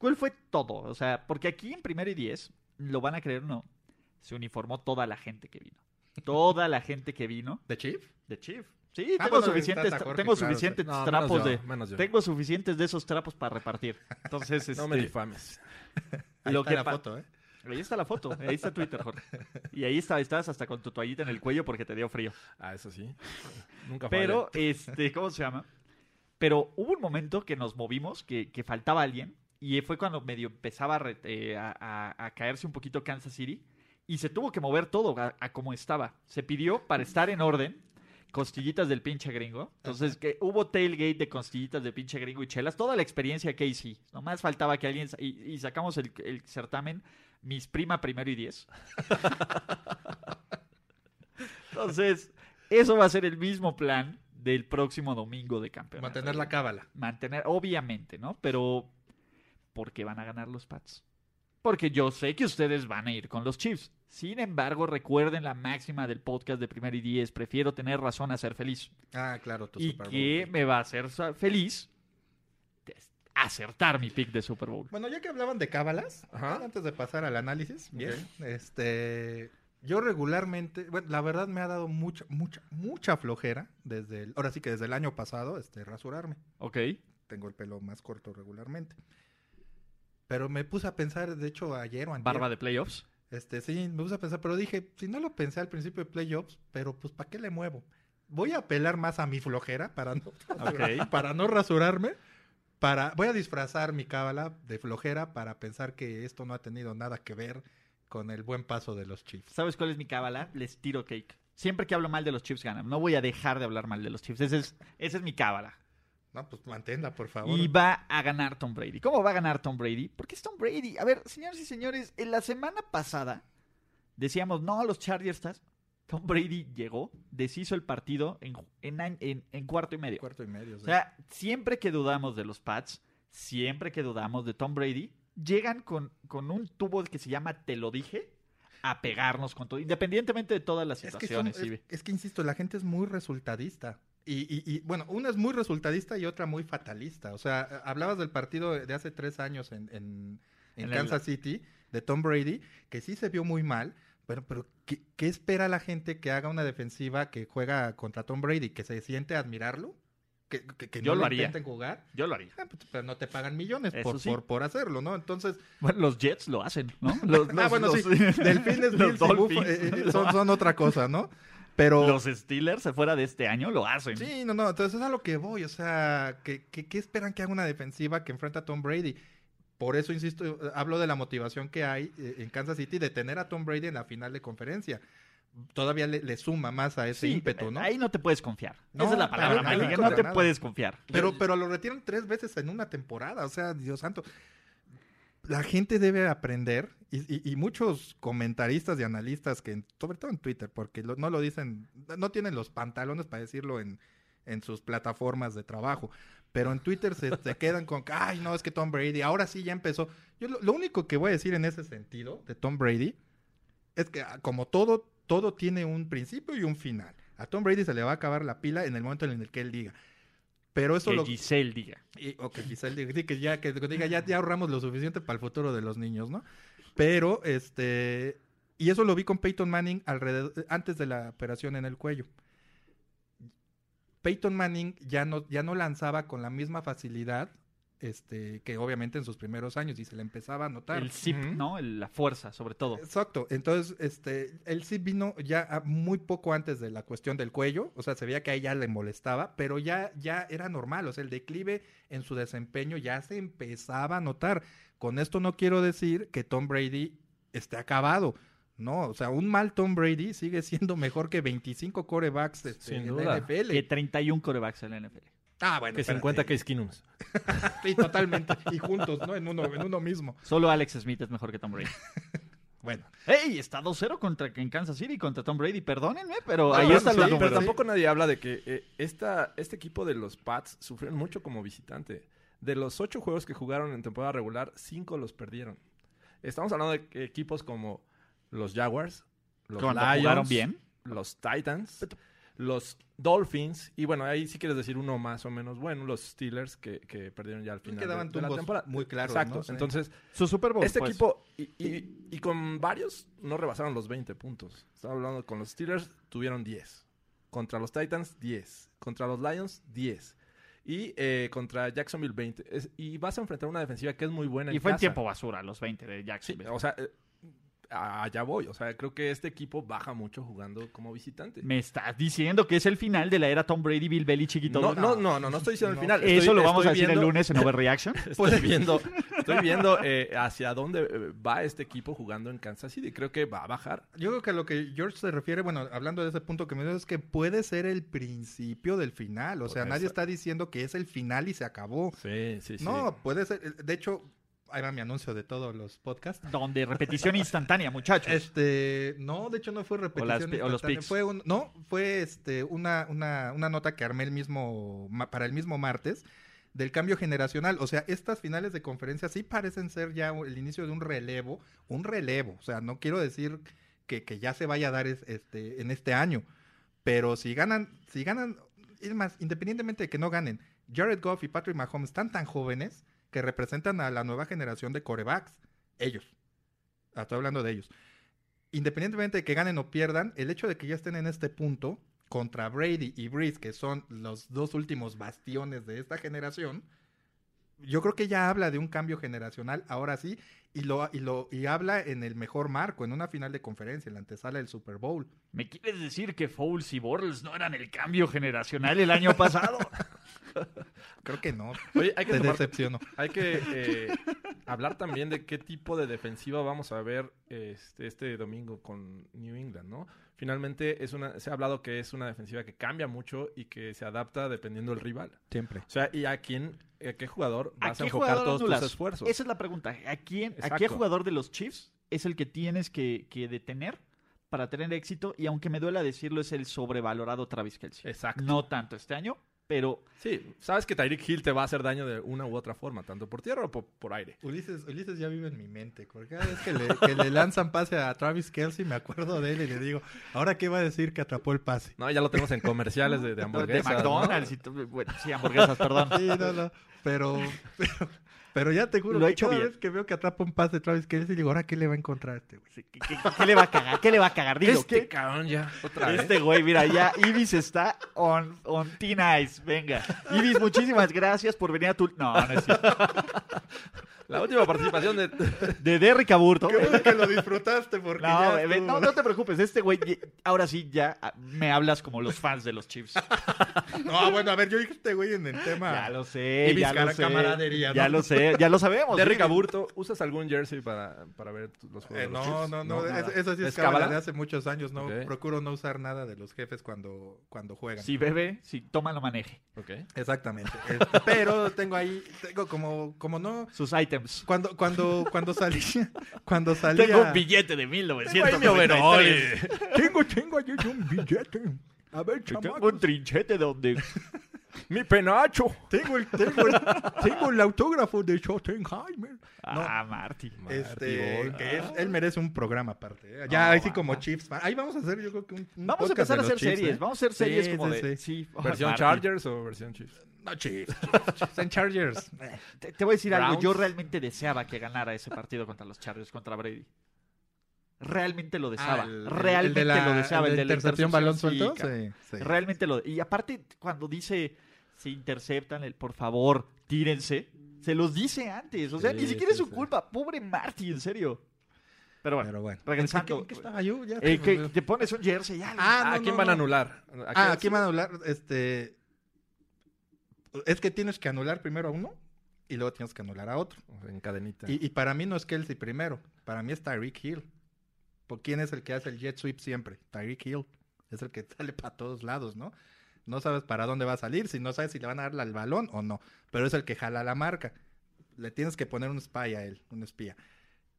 cuál fue todo? O sea, porque aquí en primero y diez, lo van a creer o no, se uniformó toda la gente que vino. Toda la gente que vino ¿De Chief? de Chief. Sí, Ah, tengo bueno, suficientes, Jorge, tengo claro, suficientes No, trapos yo, de, tengo suficientes de esos trapos para repartir. Entonces, No me este, difames. Ahí Lo está que la foto, ¿eh? ahí está la foto, ahí está Twitter, Jorge. Y ahí está, estás hasta con tu toallita en el cuello porque te dio frío. Ah, eso sí. Nunca Pero, este, ¿cómo se llama? Pero hubo un momento que nos movimos, que, que faltaba alguien, y fue cuando medio empezaba a, eh, a- a- a caerse un poquito Kansas City, y se tuvo que mover todo a, como estaba. Se pidió para estar en orden costillitas del pinche gringo. Entonces, que hubo tailgate de costillitas del pinche gringo y chelas. Toda la experiencia que hice. Nomás faltaba que alguien... Y, y sacamos el, el certamen Mis Prima Primero y Diez. Entonces, eso va a ser el mismo plan del próximo domingo de campeonato. Mantener la cábala. Mantener, obviamente, ¿no? Pero, ¿por qué van a ganar los Pats? Porque yo sé que ustedes van a ir con los Chiefs. Sin embargo, recuerden la máxima del podcast de Primer y Diez. Prefiero tener razón a ser feliz. Ah, claro, tu y Super Bowl. que me va a hacer feliz acertar mi pick de Super Bowl. Bueno, ya que hablaban de cábalas, antes de pasar al análisis, bien, este, yo regularmente, bueno, la verdad me ha dado mucha, mucha, mucha flojera desde, el- ahora sí que desde el año pasado, este, rasurarme. ¿Ok? Tengo el pelo más corto regularmente. Pero me puse a pensar, de hecho, ayer o antier, Barba de playoffs. Este, sí, me puse a pensar, pero dije, si no lo pensé al principio de playoffs, pero pues ¿para qué le muevo? Voy a apelar más a mi flojera para no, para no rasurarme. Para, voy a disfrazar mi cábala de flojera para pensar que esto no ha tenido nada que ver con el buen paso de los Chiefs. ¿Sabes cuál es mi cábala? Les tiro cake. Siempre que hablo mal de los Chiefs ganan. No voy a dejar de hablar mal de los Chiefs. Ese es, esa es mi cábala. No, pues manténla, por favor. Y va a ganar Tom Brady. ¿Cómo va a ganar Tom Brady? Porque es Tom Brady. A ver, señores y señores, en la semana pasada decíamos, no, los Chargers estás. Tom Brady llegó, deshizo el partido en, en, añ- en- en cuarto y medio. Cuarto y medio. sí. O sea, siempre que dudamos de los Pats, siempre que dudamos de Tom Brady, llegan con, con un tubo que se llama Te lo dije, a pegarnos con todo, independientemente de todas las es que, son- situaciones. es, es que, insisto, la gente es muy resultadista. Y, y- y, bueno, una es muy resultadista y otra muy fatalista. O sea, hablabas del partido de hace tres años en, en- en En el- Kansas City, de Tom Brady, que sí se vio muy mal, pero, pero ¿qué, qué espera la gente que haga una defensiva que juega contra Tom Brady? ¿Que se siente a admirarlo? ¿Que, que, que Yo no lo lo haría. intenten jugar? Yo lo haría. Ah, pues, pero no te pagan millones por, sí. por, por hacerlo, ¿no? Entonces, Bueno, los Jets lo hacen, ¿no? Los, ah, los- bueno, los- sí, Delfines, los Bills y Dolphins eh, eh, son, son otra cosa, ¿no? Pero... Los Steelers fuera de este año lo hacen. Sí, no, no, entonces es a lo que voy, o sea, ¿qué, qué, qué esperan que haga una defensiva que enfrenta a Tom Brady? Por eso, insisto, hablo de la motivación que hay eh, en Kansas City de tener a Tom Brady en la final de conferencia. Todavía le, le suma más a ese Sí, ímpetu, ¿no? Ahí no te puedes confiar. No, Esa es la palabra mágica. No te nada. puedes confiar. Pero, pero lo retiran tres veces en una temporada, o sea, Dios santo. La gente debe aprender, y, y- y muchos comentaristas y analistas que, sobre todo en Twitter, porque lo- no lo dicen, no tienen los pantalones para decirlo en, en sus plataformas de trabajo, pero en Twitter se, se quedan con, que, ay, no, es que Tom Brady, ahora sí ya empezó. Yo lo, lo único que voy a decir en ese sentido de Tom Brady es que ah, como todo, todo tiene un principio y un final. A Tom Brady se le va a acabar la pila en el momento en el que él diga. Pero eso Que lo, Giselle diga. y, o que él diga, sí, que ya, que diga, ya, ya ahorramos lo suficiente para el futuro de los niños, ¿no? Pero, este, y eso lo vi con Peyton Manning alrededor, antes de la operación en el cuello. Peyton Manning ya no, ya no lanzaba con la misma facilidad, este, que obviamente en sus primeros años, y se le empezaba a notar. El zip. ¿no? El- la fuerza, sobre todo. Exacto. Entonces, este, él sí vino ya a- muy poco antes de la cuestión del cuello. O sea, se veía que a ella le molestaba, pero ya, ya era normal. O sea, el declive en su desempeño ya se empezaba a notar. Con esto no quiero decir que Tom Brady esté acabado. No, o sea, un mal Tom Brady sigue siendo mejor que 25 corebacks este, Sin en duda. la NFL. Que 31 corebacks en la NFL. Ah, bueno, Que 50 Case Keenums. Sí, totalmente. y juntos, ¿no? En uno, en uno mismo. Solo Alex Smith es mejor que Tom Brady. Bueno, ¡Ey! Está 2-0 contra en Kansas City contra Tom Brady. Perdónenme, pero ahí Pero- están sí, los pero tampoco nadie habla de que eh, esta, este equipo de los Pats sufrieron mucho como visitante. De los ocho juegos que jugaron en temporada regular, cinco los perdieron. Estamos hablando de equipos como los Jaguars, los Lions, jugaron bien. los Titans, los Dolphins, y bueno, ahí sí quieres decir uno más o menos bueno, los Steelers que, que perdieron ya al final de, quedaban de la temporada. muy claros, Exacto, ¿no? Sí. entonces Su Super Bowl. este pues. equipo, y, y- y con varios, no rebasaron los 20 puntos. Estamos hablando con los Steelers, tuvieron 10. Contra los Titans, 10. Contra los Lions, 10. Y eh, contra Jacksonville, 20. Es- y vas a enfrentar una defensiva que es muy buena. Y fue en tiempo basura, los 20 de Sí, Jacksonville. o sea, eh, allá voy. O sea, creo que este equipo baja mucho jugando como visitante. Me estás diciendo que es el final de la era Tom Brady, Bill Belichick y todo. No, no, no, no, no estoy diciendo el final. Eso lo vamos a decir el lunes en Overreaction. Estoy viendo, estoy viendo eh, hacia dónde eh, va este equipo jugando en Kansas City. Creo que va a bajar. Yo creo que a lo que George se refiere, bueno, hablando de ese punto que me dio, es que puede ser el principio del final. O Por sea, nadie eso. está diciendo que es el final y se acabó. Sí, sí, sí. No, puede ser. De hecho, ahí va mi anuncio de todos los podcasts. Donde repetición instantánea, muchachos. Este, no, de hecho no fue repetición. las o los instantánea, picks. Fue un, no, fue este una, una, una nota que armé el mismo para el mismo martes del cambio generacional. O sea, estas finales de conferencia sí parecen ser ya el inicio de un relevo, un relevo. O sea, no quiero decir que, que ya se vaya a dar es- este, en este año. Pero si ganan, si ganan, es más, independientemente de que no ganen, Jared Goff y Patrick Mahomes están tan jóvenes que representan a la nueva generación de corebacks. Ellos. Ah, Estoy hablando de ellos. Independientemente de que ganen o pierdan, el hecho de que ya estén en este punto contra Brady y Breeze, que son los dos últimos bastiones de esta generación, yo creo que ya habla de un cambio generacional, ahora sí, y lo, y lo y habla en el mejor marco, en una final de conferencia, en la antesala del Super Bowl. ¿Me quieres decir que Fouls y Bortles no eran el cambio generacional el año pasado? Creo que no. Oye, hay que, Te tomar- decepciono. hay que eh, hablar también de qué tipo de defensiva vamos a ver este, este domingo con New England, ¿no? Finalmente es una, se ha hablado que es una defensiva que cambia mucho y que se adapta dependiendo del rival. Siempre. O sea, ¿y a quién, a qué jugador ¿A vas a, qué enfocar todos anulas? tus esfuerzos? Esa es la pregunta. ¿A quién, a qué jugador de los Chiefs es el que tienes que, que detener para tener éxito? Y aunque me duela decirlo, es el sobrevalorado Travis Kelsey. Exacto. No tanto este año, pero Sí, sabes que Tyreek Hill te va a hacer daño de una u otra forma, tanto por tierra o por, por aire. Ulises, Ulises ya vive en mi mente. Porque cada vez que le, que le lanzan pase a Travis Kelsey, me acuerdo de él y le digo, ¿ahora qué va a decir que atrapó el pase? No, ya lo tenemos en comerciales de, de de hamburguesas. McDonald's. ¿no? y todo- bueno, sí, hamburguesas, perdón. Sí, no, no. Pero, pero, pero ya te juro Lo que hecho cada bien. vez que veo que atrapa un pase de Travis Kelsey, digo, ¿ahora qué le va a encontrar a este güey? Sí, ¿Qué, qué- qué le va a cagar? ¿Qué le va a cagar? Digo, Este ¿qué- cabrón ya, otra vez. Este güey, mira, ya Ibis está on, on thin ice. Venga. Ibis, muchísimas gracias por venir a tu. No, no es cierto. La última participación de... De Derrick Aburto. Qué bueno que lo disfrutaste porque No, ya bebé, no, no te preocupes. Este güey, ahora sí ya ah, me hablas como los fans de los Chiefs. No, bueno, a ver, yo dije este güey en el tema. Ya lo sé, ya lo sé. camaradería, Ya ¿no? lo sé, ya lo sabemos. Derrick. Aburto, ¿usas algún jersey para, para ver los Eh, juegos? de los no, Chiefs? no, no, es- eso sí es, ¿Es cábala de hace muchos años, no, procuro no usar nada de los jefes cuando, cuando juegan. Si bebe, si toma, lo maneje. Ok. Exactamente. Este, pero tengo ahí, tengo como, como no, Sus items. Williams. Cuando, cuando, cuando salía, cuando salía... Tengo un billete de 1993. Tengo, tengo ahí un billete. A ver, Tengo chamacos. un trinchete donde... ¡Mi penacho! Tengo el, tengo el, tengo el autógrafo de Schottenheimer. Ah, Marty. Este, que él, él merece un programa aparte. ¿eh? Ya, No, ahí sí como. Chiefs. Ahí vamos a hacer, yo creo que un, un Vamos a empezar a hacer Chiefs, series. ¿eh? Vamos a hacer series Sí, como sí, de... sí. Sí. Ay, ¿Versión Marty. Chargers o versión Chiefs? No, Chiefs. And Chargers. Te, te voy a decir algo. Yo realmente deseaba que ganara ese partido contra los Chargers, contra Brady. Realmente lo deseaba. Ah, el- realmente el de la- lo deseaba. el El de la intercepción balón suelto. Sí, sí. Realmente lo. Y aparte, cuando dice se interceptan, el por favor, tírense. Se los dice antes. O sea, ni siquiera es su culpa. Pobre Marty, en serio. Pero bueno, Pero bueno. regresando. ¿En qué, en qué estaba yo? Ya eh, que olvidó. te pones un jersey ya. Ah, no, ¿a quién no, van a anular? Ah, aquí van a anular, este... Es que tienes que anular primero a uno y luego tienes que anular a otro. En cadenita. Y, y para mí no es Kelsey primero, para mí es Tyreek Hill. ¿Por quién es el que hace el jet sweep siempre? Tyreek Hill. Es el que sale para todos lados, ¿no? No sabes para dónde va a salir, si no sabes si le van a dar el balón o no. Pero es el que jala la marca. Le tienes que poner un spy a él, un espía.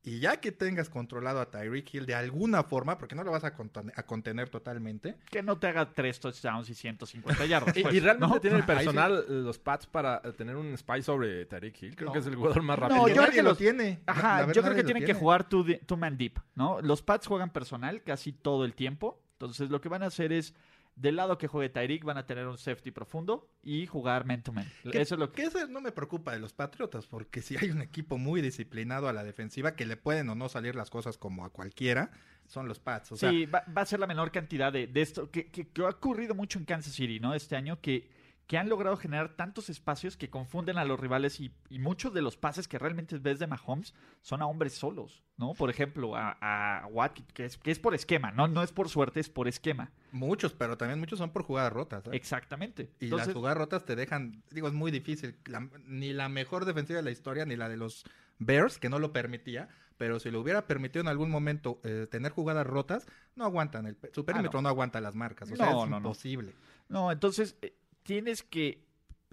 Y ya que tengas controlado a Tyreek Hill de alguna forma, porque no lo vas a, conten- a contener totalmente, Que no te haga tres touchdowns y 150 yardas. Y, pues, y realmente ¿no? tiene el sí. personal, eh, los Pats, para eh, tener un spy sobre Tyreek Hill. Creo No. que es el jugador más No, rápido. que yo creo que lo tiene. Ajá, verdad, yo creo que tienen que jugar di- two man deep, ¿no? Los Pats juegan personal casi todo el tiempo. Entonces lo que van a hacer es, del lado que juegue Tyreek, van a tener un safety profundo y jugar man to man. Que- Eso es lo que... que eso no me preocupa de los Patriotas, porque si hay un equipo muy disciplinado a la defensiva que le pueden o no salir las cosas como a cualquiera, son los Pats. O sea, sí, va, va a ser la menor cantidad de, de esto, que, que- que ha ocurrido mucho en Kansas City, ¿no? Este año, que, que han logrado generar tantos espacios que confunden a los rivales y, y muchos de los pases que realmente ves de Mahomes son a hombres solos, ¿no? Por ejemplo, a, a Watt, que es, que es por esquema, ¿no? No es por suerte, es por esquema. muchos, pero también muchos son por jugadas rotas. ¿eh? Exactamente. Y Entonces, las jugadas rotas te dejan, digo, es muy difícil. La- ni la mejor defensiva de la historia, ni la de los Bears, que no lo permitía, pero si lo hubiera permitido en algún momento eh, tener jugadas rotas, no aguantan. El, su perímetro no. aguanta las marcas. O sea, Ah, No, es no. imposible. No, entonces eh, tienes que,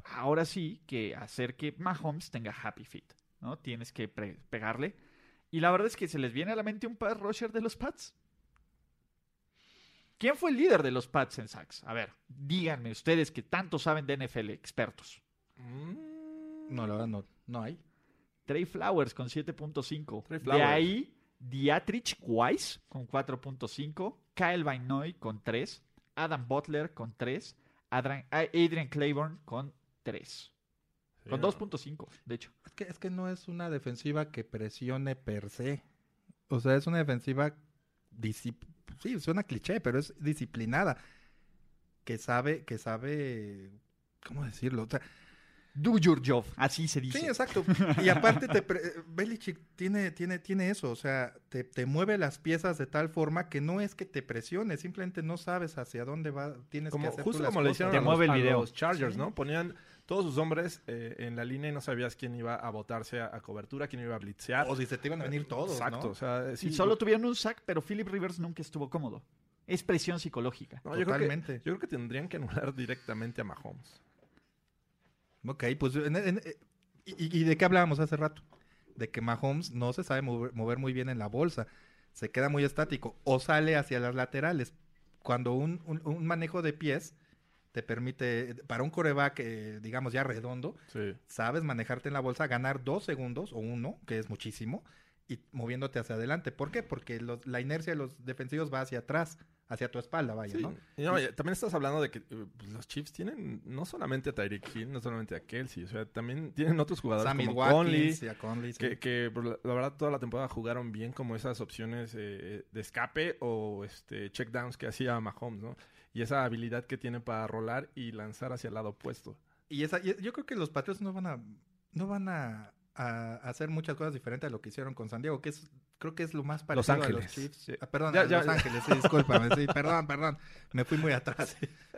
ahora sí, que hacer que Mahomes tenga happy feet, ¿no? Tienes que pegarle. Y la verdad es que se les viene a la mente un pass rusher de los Pats. ¿Quién fue el líder de los Pats en sacks? A ver, díganme ustedes que tanto saben de NFL, expertos. Mm, No, la verdad, no, no hay. Trey Flowers con 7.5. Trey De ahí, Dietrich Weiss con 4.5. Kyle Vainoy con 3. Adam Butler con 3. Adrian, Adrian Claiborne con 3. sí, Con no. 2.5, de hecho. Es que, es que no es una defensiva que presione per se. O sea, es una defensiva sí, suena cliché, pero es disciplinada. Que sabe, que sabe, ¿cómo decirlo? O sea, Do your job, así se dice. sí, exacto. Y aparte, te pre- Belichick tiene, tiene, tiene eso. O sea, te, te mueve las piezas de tal forma que no es que te presione, simplemente no sabes hacia dónde va, tienes Como, que hacer tú justo las como le cosas. hicieron Te a, los, mueve el a video. los Chargers, Sí. ¿no? Ponían todos sus hombres eh, en la línea y no sabías quién iba a botarse a, a cobertura, quién iba a blitzear. O si se te iban a venir todos, Exacto, ¿no? o sea, sí, y solo tuvieron un sack, pero Philip Rivers nunca estuvo cómodo. Es presión psicológica. no, yo creo que- Totalmente. yo creo que tendrían que anular directamente a Mahomes. Ok, pues en- en- y, y de qué hablábamos hace rato? De que Mahomes no se sabe mover, mover muy bien en la bolsa, se queda muy estático o sale hacia las laterales. Cuando un, un- un manejo de pies te permite, para un coreback, eh, digamos ya redondo, Sí. sabes manejarte en la bolsa, ganar dos segundos o uno, que es muchísimo, y moviéndote hacia adelante. ¿Por qué? Porque los- la inercia de los defensivos va hacia atrás, hacia tu espalda, vaya, Sí. ¿no? Y no, y también estás hablando de que eh, pues, los Chiefs tienen no solamente a Tyreek Hill, no solamente a Kelsey, o sea, también tienen otros jugadores Sammy como Watkins Conley, a Conley, sí. que, que, pues, la, la verdad toda la temporada jugaron bien como esas opciones eh, de escape o este checkdowns que hacía Mahomes, ¿no? Y esa habilidad que tiene para rolar y lanzar hacia el lado opuesto. Y esa, yo creo que los Patriots no van a, no van a, a hacer muchas cosas diferentes a lo que hicieron con San Diego, que es, creo que es lo más parecido a los Ángeles. Chiefs. Sí. Ah, perdón, Ya, a ya, Los ya. Ángeles, sí, discúlpame, sí, perdón, perdón, me fui muy atrás.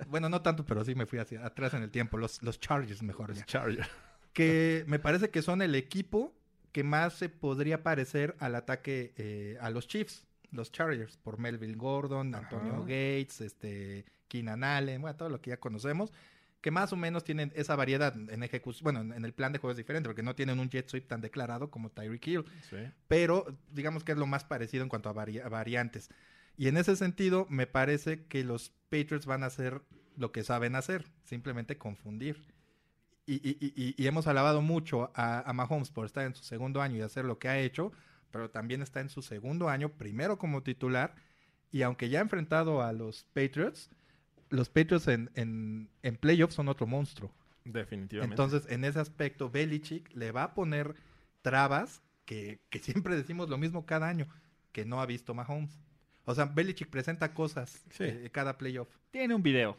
Bueno, no tanto, pero sí me fui hacia atrás en el tiempo, los, los Chargers mejor. ya. Charger. Que me parece que son el equipo que más se podría parecer al ataque eh, a los Chiefs, los Chargers, por Melville Gordon, Antonio Ajá. Gates, este, Keenan Allen, bueno, todo lo que ya conocemos. Que más o menos tienen esa variedad en ejecución, bueno, en, el plan de juego es diferente, porque no tienen un jet sweep tan declarado como Tyreek Hill, Sí. pero digamos que es lo más parecido en cuanto a, vari- a variantes. Y en ese sentido, me parece que los Patriots van a hacer lo que saben hacer, simplemente confundir. Y, y- y- y- y hemos alabado mucho a, a Mahomes por estar en su segundo año y hacer lo que ha hecho, pero también está en su segundo año, primero como titular, y aunque ya ha enfrentado a los Patriots, los Patriots en, en, en playoffs son otro monstruo. Definitivamente. Entonces, en ese aspecto, Belichick le va a poner trabas que, que siempre decimos lo mismo cada año, que no ha visto Mahomes. O sea, Belichick presenta cosas Sí. eh, cada playoff. Tiene un video.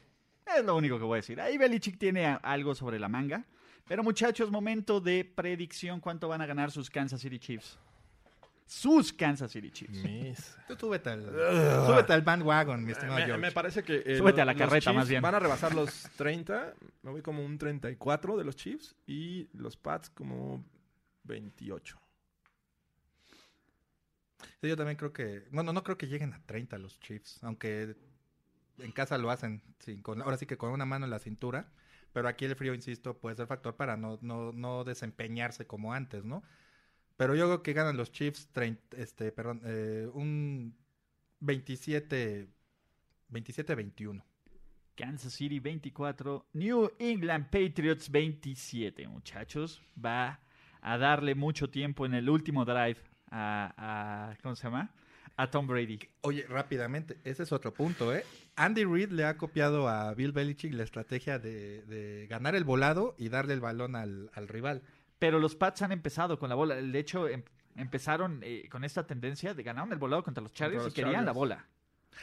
Es lo único que voy a decir. Ahí Belichick tiene a- algo sobre la manga. Pero muchachos, momento de predicción. ¿Cuánto van a ganar sus Kansas City Chiefs? Sus Kansas City Chiefs. Mis- Tú súbete al, súbete al bandwagon, mi estimado Me, George. me parece que. eh, Súbete a la carreta, Chiefs más bien. Van a rebasar los 30. Me voy como un 34 de los Chiefs. Y los Pats como 28. Sí, yo también creo que... Bueno, no creo que lleguen a 30 los Chiefs, aunque en casa lo hacen, sí, con, ahora sí que con una mano en la cintura. Pero aquí el frío, insisto, puede ser factor para no, no, no desempeñarse como antes, ¿no? Pero yo creo que ganan los Chiefs 30, este, perdón, eh, un 27, 27-21. Kansas City 24, New England Patriots 27, muchachos. Va a darle mucho tiempo en el último drive a, a- ¿cómo se llama? A Tom Brady. Oye, rápidamente, ese es otro punto, ¿eh? Andy Reid le ha copiado a Bill Belichick la estrategia de, de ganar el volado y darle el balón al, al rival. Pero los Pats han empezado con la bola. De hecho, em- empezaron eh, con esta tendencia de ganaron el volado contra los Chargers y querían la bola.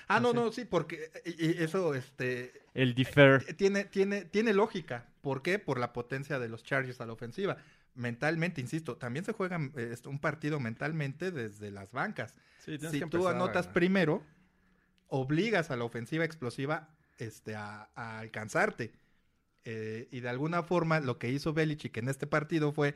Ah, no, Entonces- no, sí, porque y- y eso, este, El defer. eh, tiene, tiene, tiene lógica. ¿Por qué? Por la potencia de los Chargers a la ofensiva. Mentalmente, insisto, también se juega eh, un partido mentalmente desde las bancas. Sí, Si tú anotas primero, obligas a la ofensiva explosiva este, a, a alcanzarte. Eh, y de alguna forma lo que hizo Belichick en este partido fue,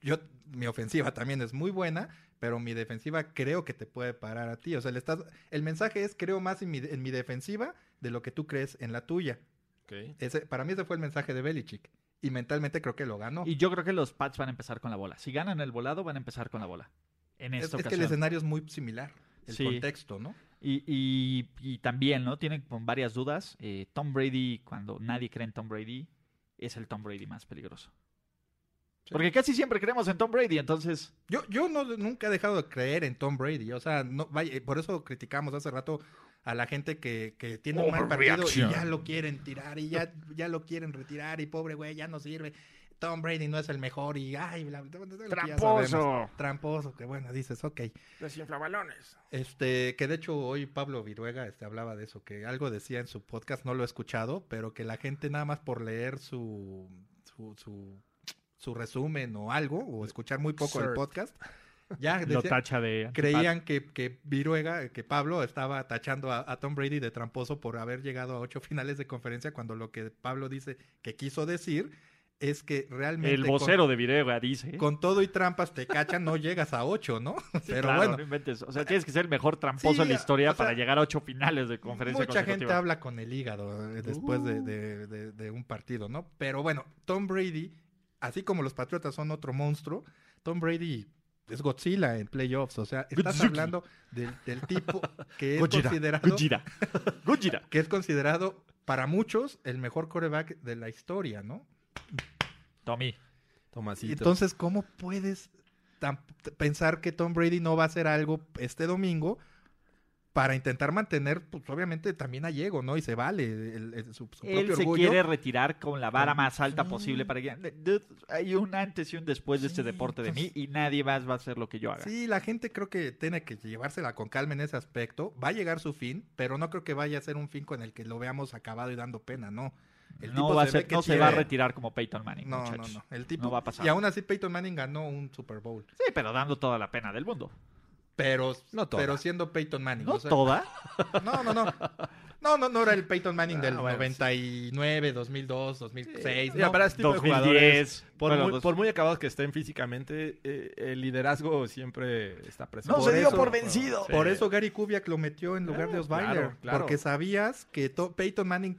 yo, mi ofensiva también es muy buena, pero mi defensiva creo que te puede parar a ti. O sea, le estás, el mensaje es creo más en mi, en mi defensiva de lo que tú crees en la tuya. Ese, para mí ese fue el mensaje de Belichick. Y mentalmente creo que lo ganó. Y yo creo que los Pats van a empezar con la bola. Si ganan el volado, van a empezar con la bola. En es, esta es que el escenario es muy similar. El Sí. contexto, ¿no? Y, y- y también, ¿no? Tienen con varias dudas. Eh, Tom Brady, cuando nadie cree en Tom Brady, es el Tom Brady más peligroso. Sí. Porque casi siempre creemos en Tom Brady, entonces... Yo, yo no, nunca he dejado de creer en Tom Brady. O sea, no, vaya, por eso criticamos hace rato a la gente que, que tiene un mal partido y ya lo quieren tirar y ya, ya lo quieren retirar y pobre güey, ya no sirve. Tom Brady no es el mejor y ay, bla, bla, sabemos. Tramposo, que bueno, dices, ok. Desinflabalones. Este, que de hecho hoy Pablo Viruega este, hablaba de eso, que algo decía en su podcast, no lo he escuchado, pero que la gente nada más por leer su, su, su, su resumen o algo, o escuchar muy poco el podcast, ya Lo tacha de... creían que, que Viruega, que Pablo estaba tachando a, a Tom Brady de tramposo por haber llegado a ocho finales de conferencia, cuando lo que Pablo dice que quiso decir es que realmente El con- vocero de Virega dice... con, todo y trampas te cachan, no llegas a ocho, ¿no? Sí, Pero claro, bueno, no inventes. O sea, tienes que ser el mejor tramposo Sí, en la historia o sea, para llegar a ocho finales de conferencia Mucha gente habla con el hígado eh, después de, de- de- de un partido, ¿no? Pero bueno, Tom Brady, así como los Patriotas son otro monstruo, Tom Brady es Godzilla en playoffs. O sea, estás hablando del, del tipo que es Gojira, considerado, Gojira, Gojira. que es considerado para muchos el mejor coreback de la historia, ¿no? Tommy. Tomasito. Entonces, ¿cómo puedes pensar que Tom Brady no va a hacer algo este domingo para intentar mantener, pues obviamente también a Diego, ¿no? Y se vale el- el- su, su Él propio se orgullo. quiere retirar con la vara más alta sí. posible para que... Hay un antes y un después de este deporte de mí y nadie más va a hacer lo que yo haga. Sí, la gente creo que tiene que llevársela con calma en ese aspecto. Va a llegar su fin, pero no creo que vaya a ser un fin con el que lo veamos acabado y dando pena, ¿no? El no tipo va a se ser, no se va a retirar como Peyton Manning, No, no, muchachos. no. El tipo... No va a pasar. Y aún así Peyton Manning ganó un Super Bowl. Sí, pero dando toda la pena del mundo. Pero, No toda. pero siendo Peyton Manning. No o sea, toda. No, no, no. No, no, no era el Peyton Manning del Ah, bueno, 99, 2002, 2006. Mira, no. para este tipo de 2010. jugadores, por, Bueno, muy, dos- por muy acabados que estén físicamente, eh, el liderazgo siempre está presente. No se dio por vencido. Sí. Por eso Gary Kubiak lo metió en lugar Claro, de Osweiler. claro, claro. Porque sabías que to- Peyton Manning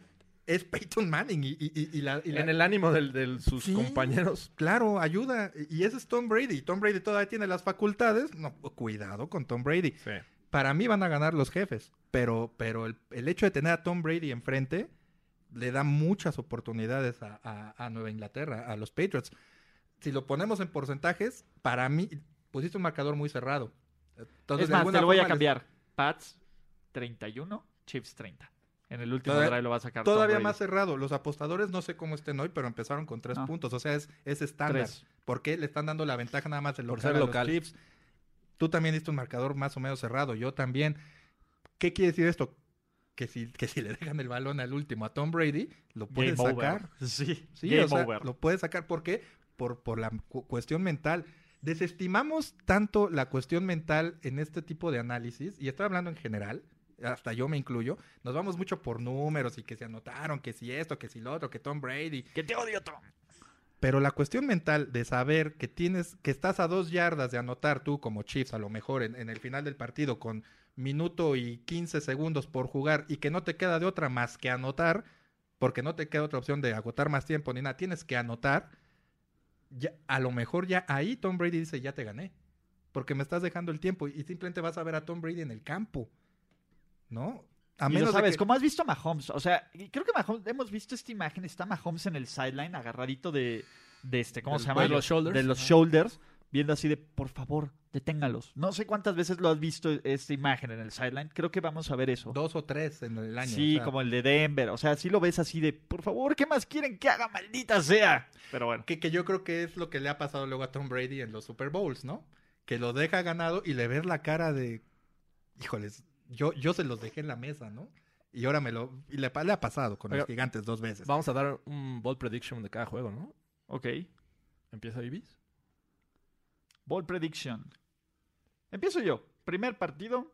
es Peyton Manning y, y- y la, y la- En el ánimo de del, sus Sí. compañeros. Claro, ayuda. Y ese es Tom Brady. Tom Brady todavía tiene las facultades. No, cuidado con Tom Brady. Sí. Para mí van a ganar los jefes. Pero, pero el, el hecho de tener a Tom Brady enfrente le da muchas oportunidades a, a- a Nueva Inglaterra, a los Patriots. Si lo ponemos en porcentajes, para mí pusiste un marcador muy cerrado. Entonces, es más, te lo voy a les- cambiar. Pats 31, Chiefs 30. En el último Todavía- drive lo va a sacar. Tom Todavía Brady. más cerrado. Los apostadores no sé cómo estén hoy, pero empezaron con tres No. puntos. O sea, es, es estándar. Tres. ¿Por qué le están dando la ventaja nada más del Por local ser a los local. Chiefs? Tú también diste un marcador más o menos cerrado. Yo también. ¿Qué quiere decir esto? Que si, que si le dejan el balón al último a Tom Brady, lo puedes Game sacar. over. Sí, Sí, game o sea, over. lo puedes sacar. ¿Por qué? Por, por la cu- cuestión mental. Desestimamos tanto la cuestión mental en este tipo de análisis, y estoy hablando en general, hasta yo me incluyo, nos vamos mucho por números y que se anotaron, que si esto, que si lo otro, que Tom Brady. Que te odio, Tom. Pero la cuestión mental de saber que tienes, que estás a dos yardas de anotar tú como Chiefs, a lo mejor en, en el final del partido, con minuto y 15 segundos por jugar, y que no te queda de otra más que anotar, porque no te queda otra opción de agotar más tiempo ni nada, tienes que anotar, ya, a lo mejor ya ahí Tom Brady dice, ya te gané, porque me estás dejando el tiempo, y simplemente vas a ver a Tom Brady en el campo, ¿no? A y lo menos de sabes, que- como has visto a Mahomes, o sea, creo que Mahomes, hemos visto esta imagen, está Mahomes en el sideline agarradito de, de este, ¿cómo Del se llama? De los shoulders. De los shoulders, viendo así de, por favor, deténgalos. No sé cuántas veces lo has visto esta imagen en el sideline, creo que vamos a ver eso. dos o tres en el año. sí, o sea, como el de Denver, o sea, sí lo ves así de, por favor, ¿qué más quieren que haga, maldita sea? Pero bueno. Que, que yo creo que es lo que le ha pasado luego a Tom Brady en los Super Bowls, ¿no? Que lo deja ganado y le ves la cara de, híjoles, yo, yo se los dejé en la mesa, ¿no? Y ahora me lo, y le, ha pasado con Oiga, los gigantes dos veces. Vamos a dar un ball prediction de cada juego, ¿no? Ok. Empieza Ibis. Ball prediction. Empiezo yo. Primer partido.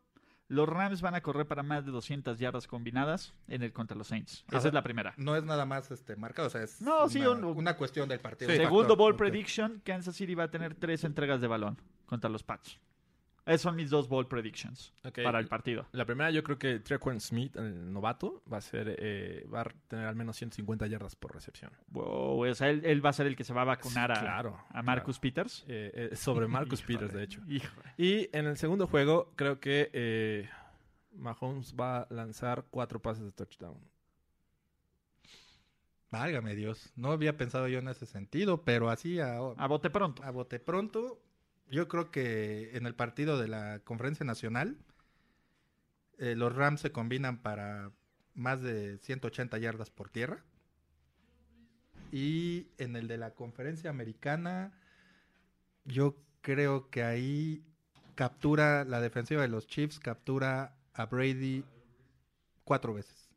Los Rams van a correr para más de 200 yardas combinadas en el contra los Saints. Esa Ajá. es la primera. No es nada más este marcado, o sea, es No, sí, una, un- una cuestión del partido. un Segundo ball prediction. Kansas City va a tener tres entregas de balón contra los Pats. Esos son mis dos ball predictions para el partido. La primera, yo creo que Trequan Smith, el novato, va a ser, eh, va a tener al menos 150 yardas por recepción. Wow, o sea, él, él va a ser el que se va a vacunar a, Claro, a Marcus Peters. Eh, eh, sobre Marcus Híjole, Peters, de hecho. híjole. Y en el segundo juego, creo que eh, Mahomes va a lanzar cuatro pases de touchdown. Válgame Dios, no había pensado yo en ese sentido, pero así a, A bote pronto. a bote pronto, yo creo que en el partido de la Conferencia Nacional, eh, los Rams se combinan para más de 180 yardas por tierra. Y en el de la Conferencia Americana, yo creo que ahí captura la defensiva de los Chiefs, captura a Brady cuatro veces.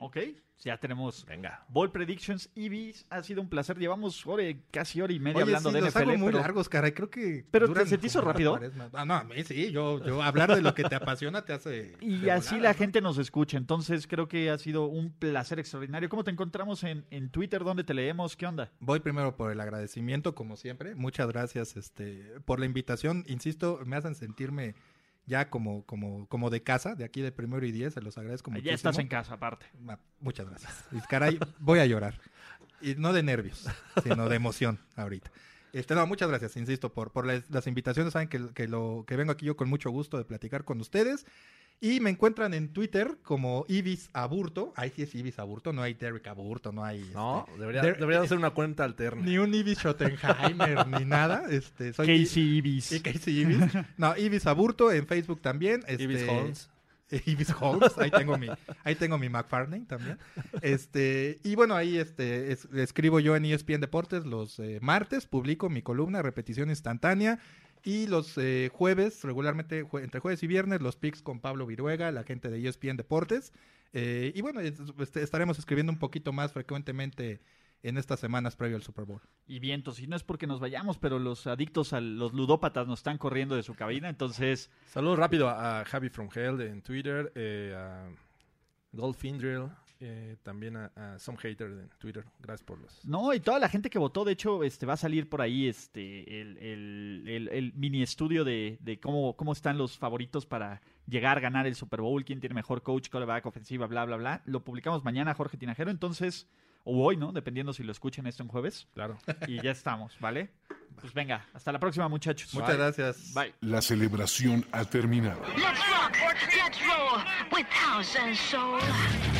Ok, ya tenemos Venga. Ball Predictions. Ibis, ha sido un placer. Llevamos hora, casi hora y media Oye, hablando sí, de los NFL. hago muy pero- largos, caray. Creo que. ¿Pero te- se te hizo rápido? Ah, no, a mí sí. Yo, yo hablar de lo que te apasiona te hace. Y así la ¿no? gente nos escucha. Entonces creo que ha sido un placer extraordinario. ¿Cómo te encontramos en, en Twitter? ¿Dónde te leemos? ¿Qué onda? Voy primero por el agradecimiento, como siempre. Muchas gracias este, por la invitación. Insisto, me hacen sentirme ya como, como, como de casa, de aquí de primero y diez. Se los agradezco muchísimo. Ya estás en casa, aparte. Muchas gracias. Y caray, voy a llorar. Y no de nervios, sino de emoción ahorita. Este, no, muchas gracias, insisto, por, por las, las invitaciones. Saben que, que lo, que vengo aquí yo con mucho gusto de platicar con ustedes. Y me encuentran en Twitter como Ibis Aburto. Ahí sí es Ibis Aburto, no hay Derek Aburto, no hay... No, este, debería, Der- debería hacer una cuenta alterna. ni un Ibis Schottenheimer, ni nada. Este, soy Casey Ibis. y Casey Ibis. No, Ibis Aburto en Facebook también. Este, Ibis Holmes. Ibis Holmes, ahí tengo mi, ahí tengo mi McFarlane también. Este, y bueno, ahí este, es- escribo yo en ESPN Deportes los eh, martes, publico mi columna, repetición instantánea. Y los eh, jueves, regularmente jue- entre jueves y viernes, los picks con Pablo Viruega, la gente de ESPN Deportes. Eh, y bueno, es- este, estaremos escribiendo un poquito más frecuentemente en estas semanas previo al Super Bowl. Y vientos. Y no es porque nos vayamos, pero los adictos a los ludópatas nos están corriendo de su cabina. Entonces, Saludos rápido a, a Javi From Hell en Twitter, eh, a Dolphin Drill, eh, también a, a Some Hater en Twitter. Gracias por los. no, y toda la gente que votó, de hecho, este va a salir por ahí este el, el- el- el mini estudio de, de cómo, cómo están los favoritos para llegar a ganar el Super Bowl, quién tiene mejor coach, quarterback, ofensiva, bla, bla, bla. Lo publicamos mañana, Jorge Tinajero, entonces, o hoy, ¿no? Dependiendo si lo escuchen esto en jueves. Claro. Y ya estamos, ¿vale? Pues venga, hasta la próxima, muchachos. Muchas gracias. Bye. La celebración ha terminado. Let's rock, let's roll with.